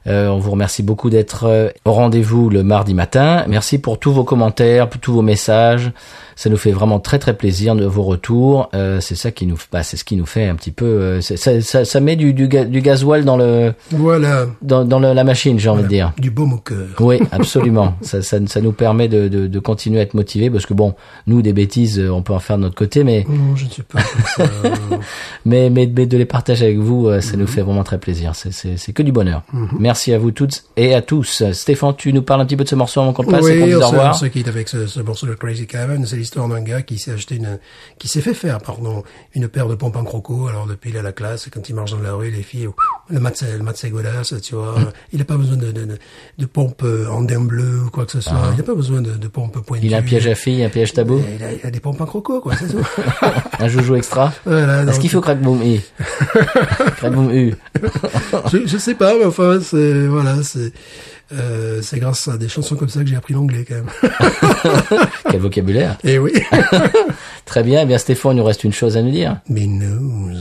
Euh, on vous remercie beaucoup d'être euh, au rendez-vous le mardi matin. Merci pour tous vos commentaires, tous vos messages. Ça nous fait vraiment très très plaisir de vos retours. Euh, c'est ça qui nous, bah, c'est ce qui nous fait un petit peu. euh, ça, ça, ça met du, du, du gasoil dans le Voilà, dans, dans le- la machine, j'ai envie de dire. du baume au cœur. Oui, <laughs> absolument. ça, ça, ça nous permet de, de, de continuer à être motivés parce que bon, nous des bêtises, euh, on peut en faire de notre côté, mais Non, je ne suis pas comme ça. <laughs> mais, mais, mais de les partager avec vous, ça nous fait vraiment très plaisir. C'est, que du bonheur. Merci à vous toutes et à tous. Stéphane, tu nous parles un petit peu de ce morceau avant qu'on le passe et qu'on oui, dise au on revoir. se quitte avec ce, ce morceau de Crazy Cabin. C'est l'histoire d'un gars qui s'est acheté une, qui s'est fait faire, pardon, une paire de pompes en croco. Alors depuis il a la classe, quand il marche dans la rue, les filles, le mat, le mat tu vois. Il n'a pas besoin de, de, de, de pompes euh, en daim bleu ou quoi que ce soit. Il n'a pas besoin de, de pompes pointues. Il a un piège à filles, un piège tabou, Il a, il a des pompes en croco, quoi, c'est tout. <laughs> un joujou extra. voilà, Est-ce qu'il faut crack boom i Crack <laughs> boom u. je, je sais pas, mais enfin, c'est, voilà, c'est, euh, c'est grâce à des chansons comme ça que j'ai appris l'anglais, quand même. <laughs> Quel vocabulaire. Et oui. <laughs> Très bien. Eh bien, Stéphane, il nous reste une chose à nous dire. Mais news.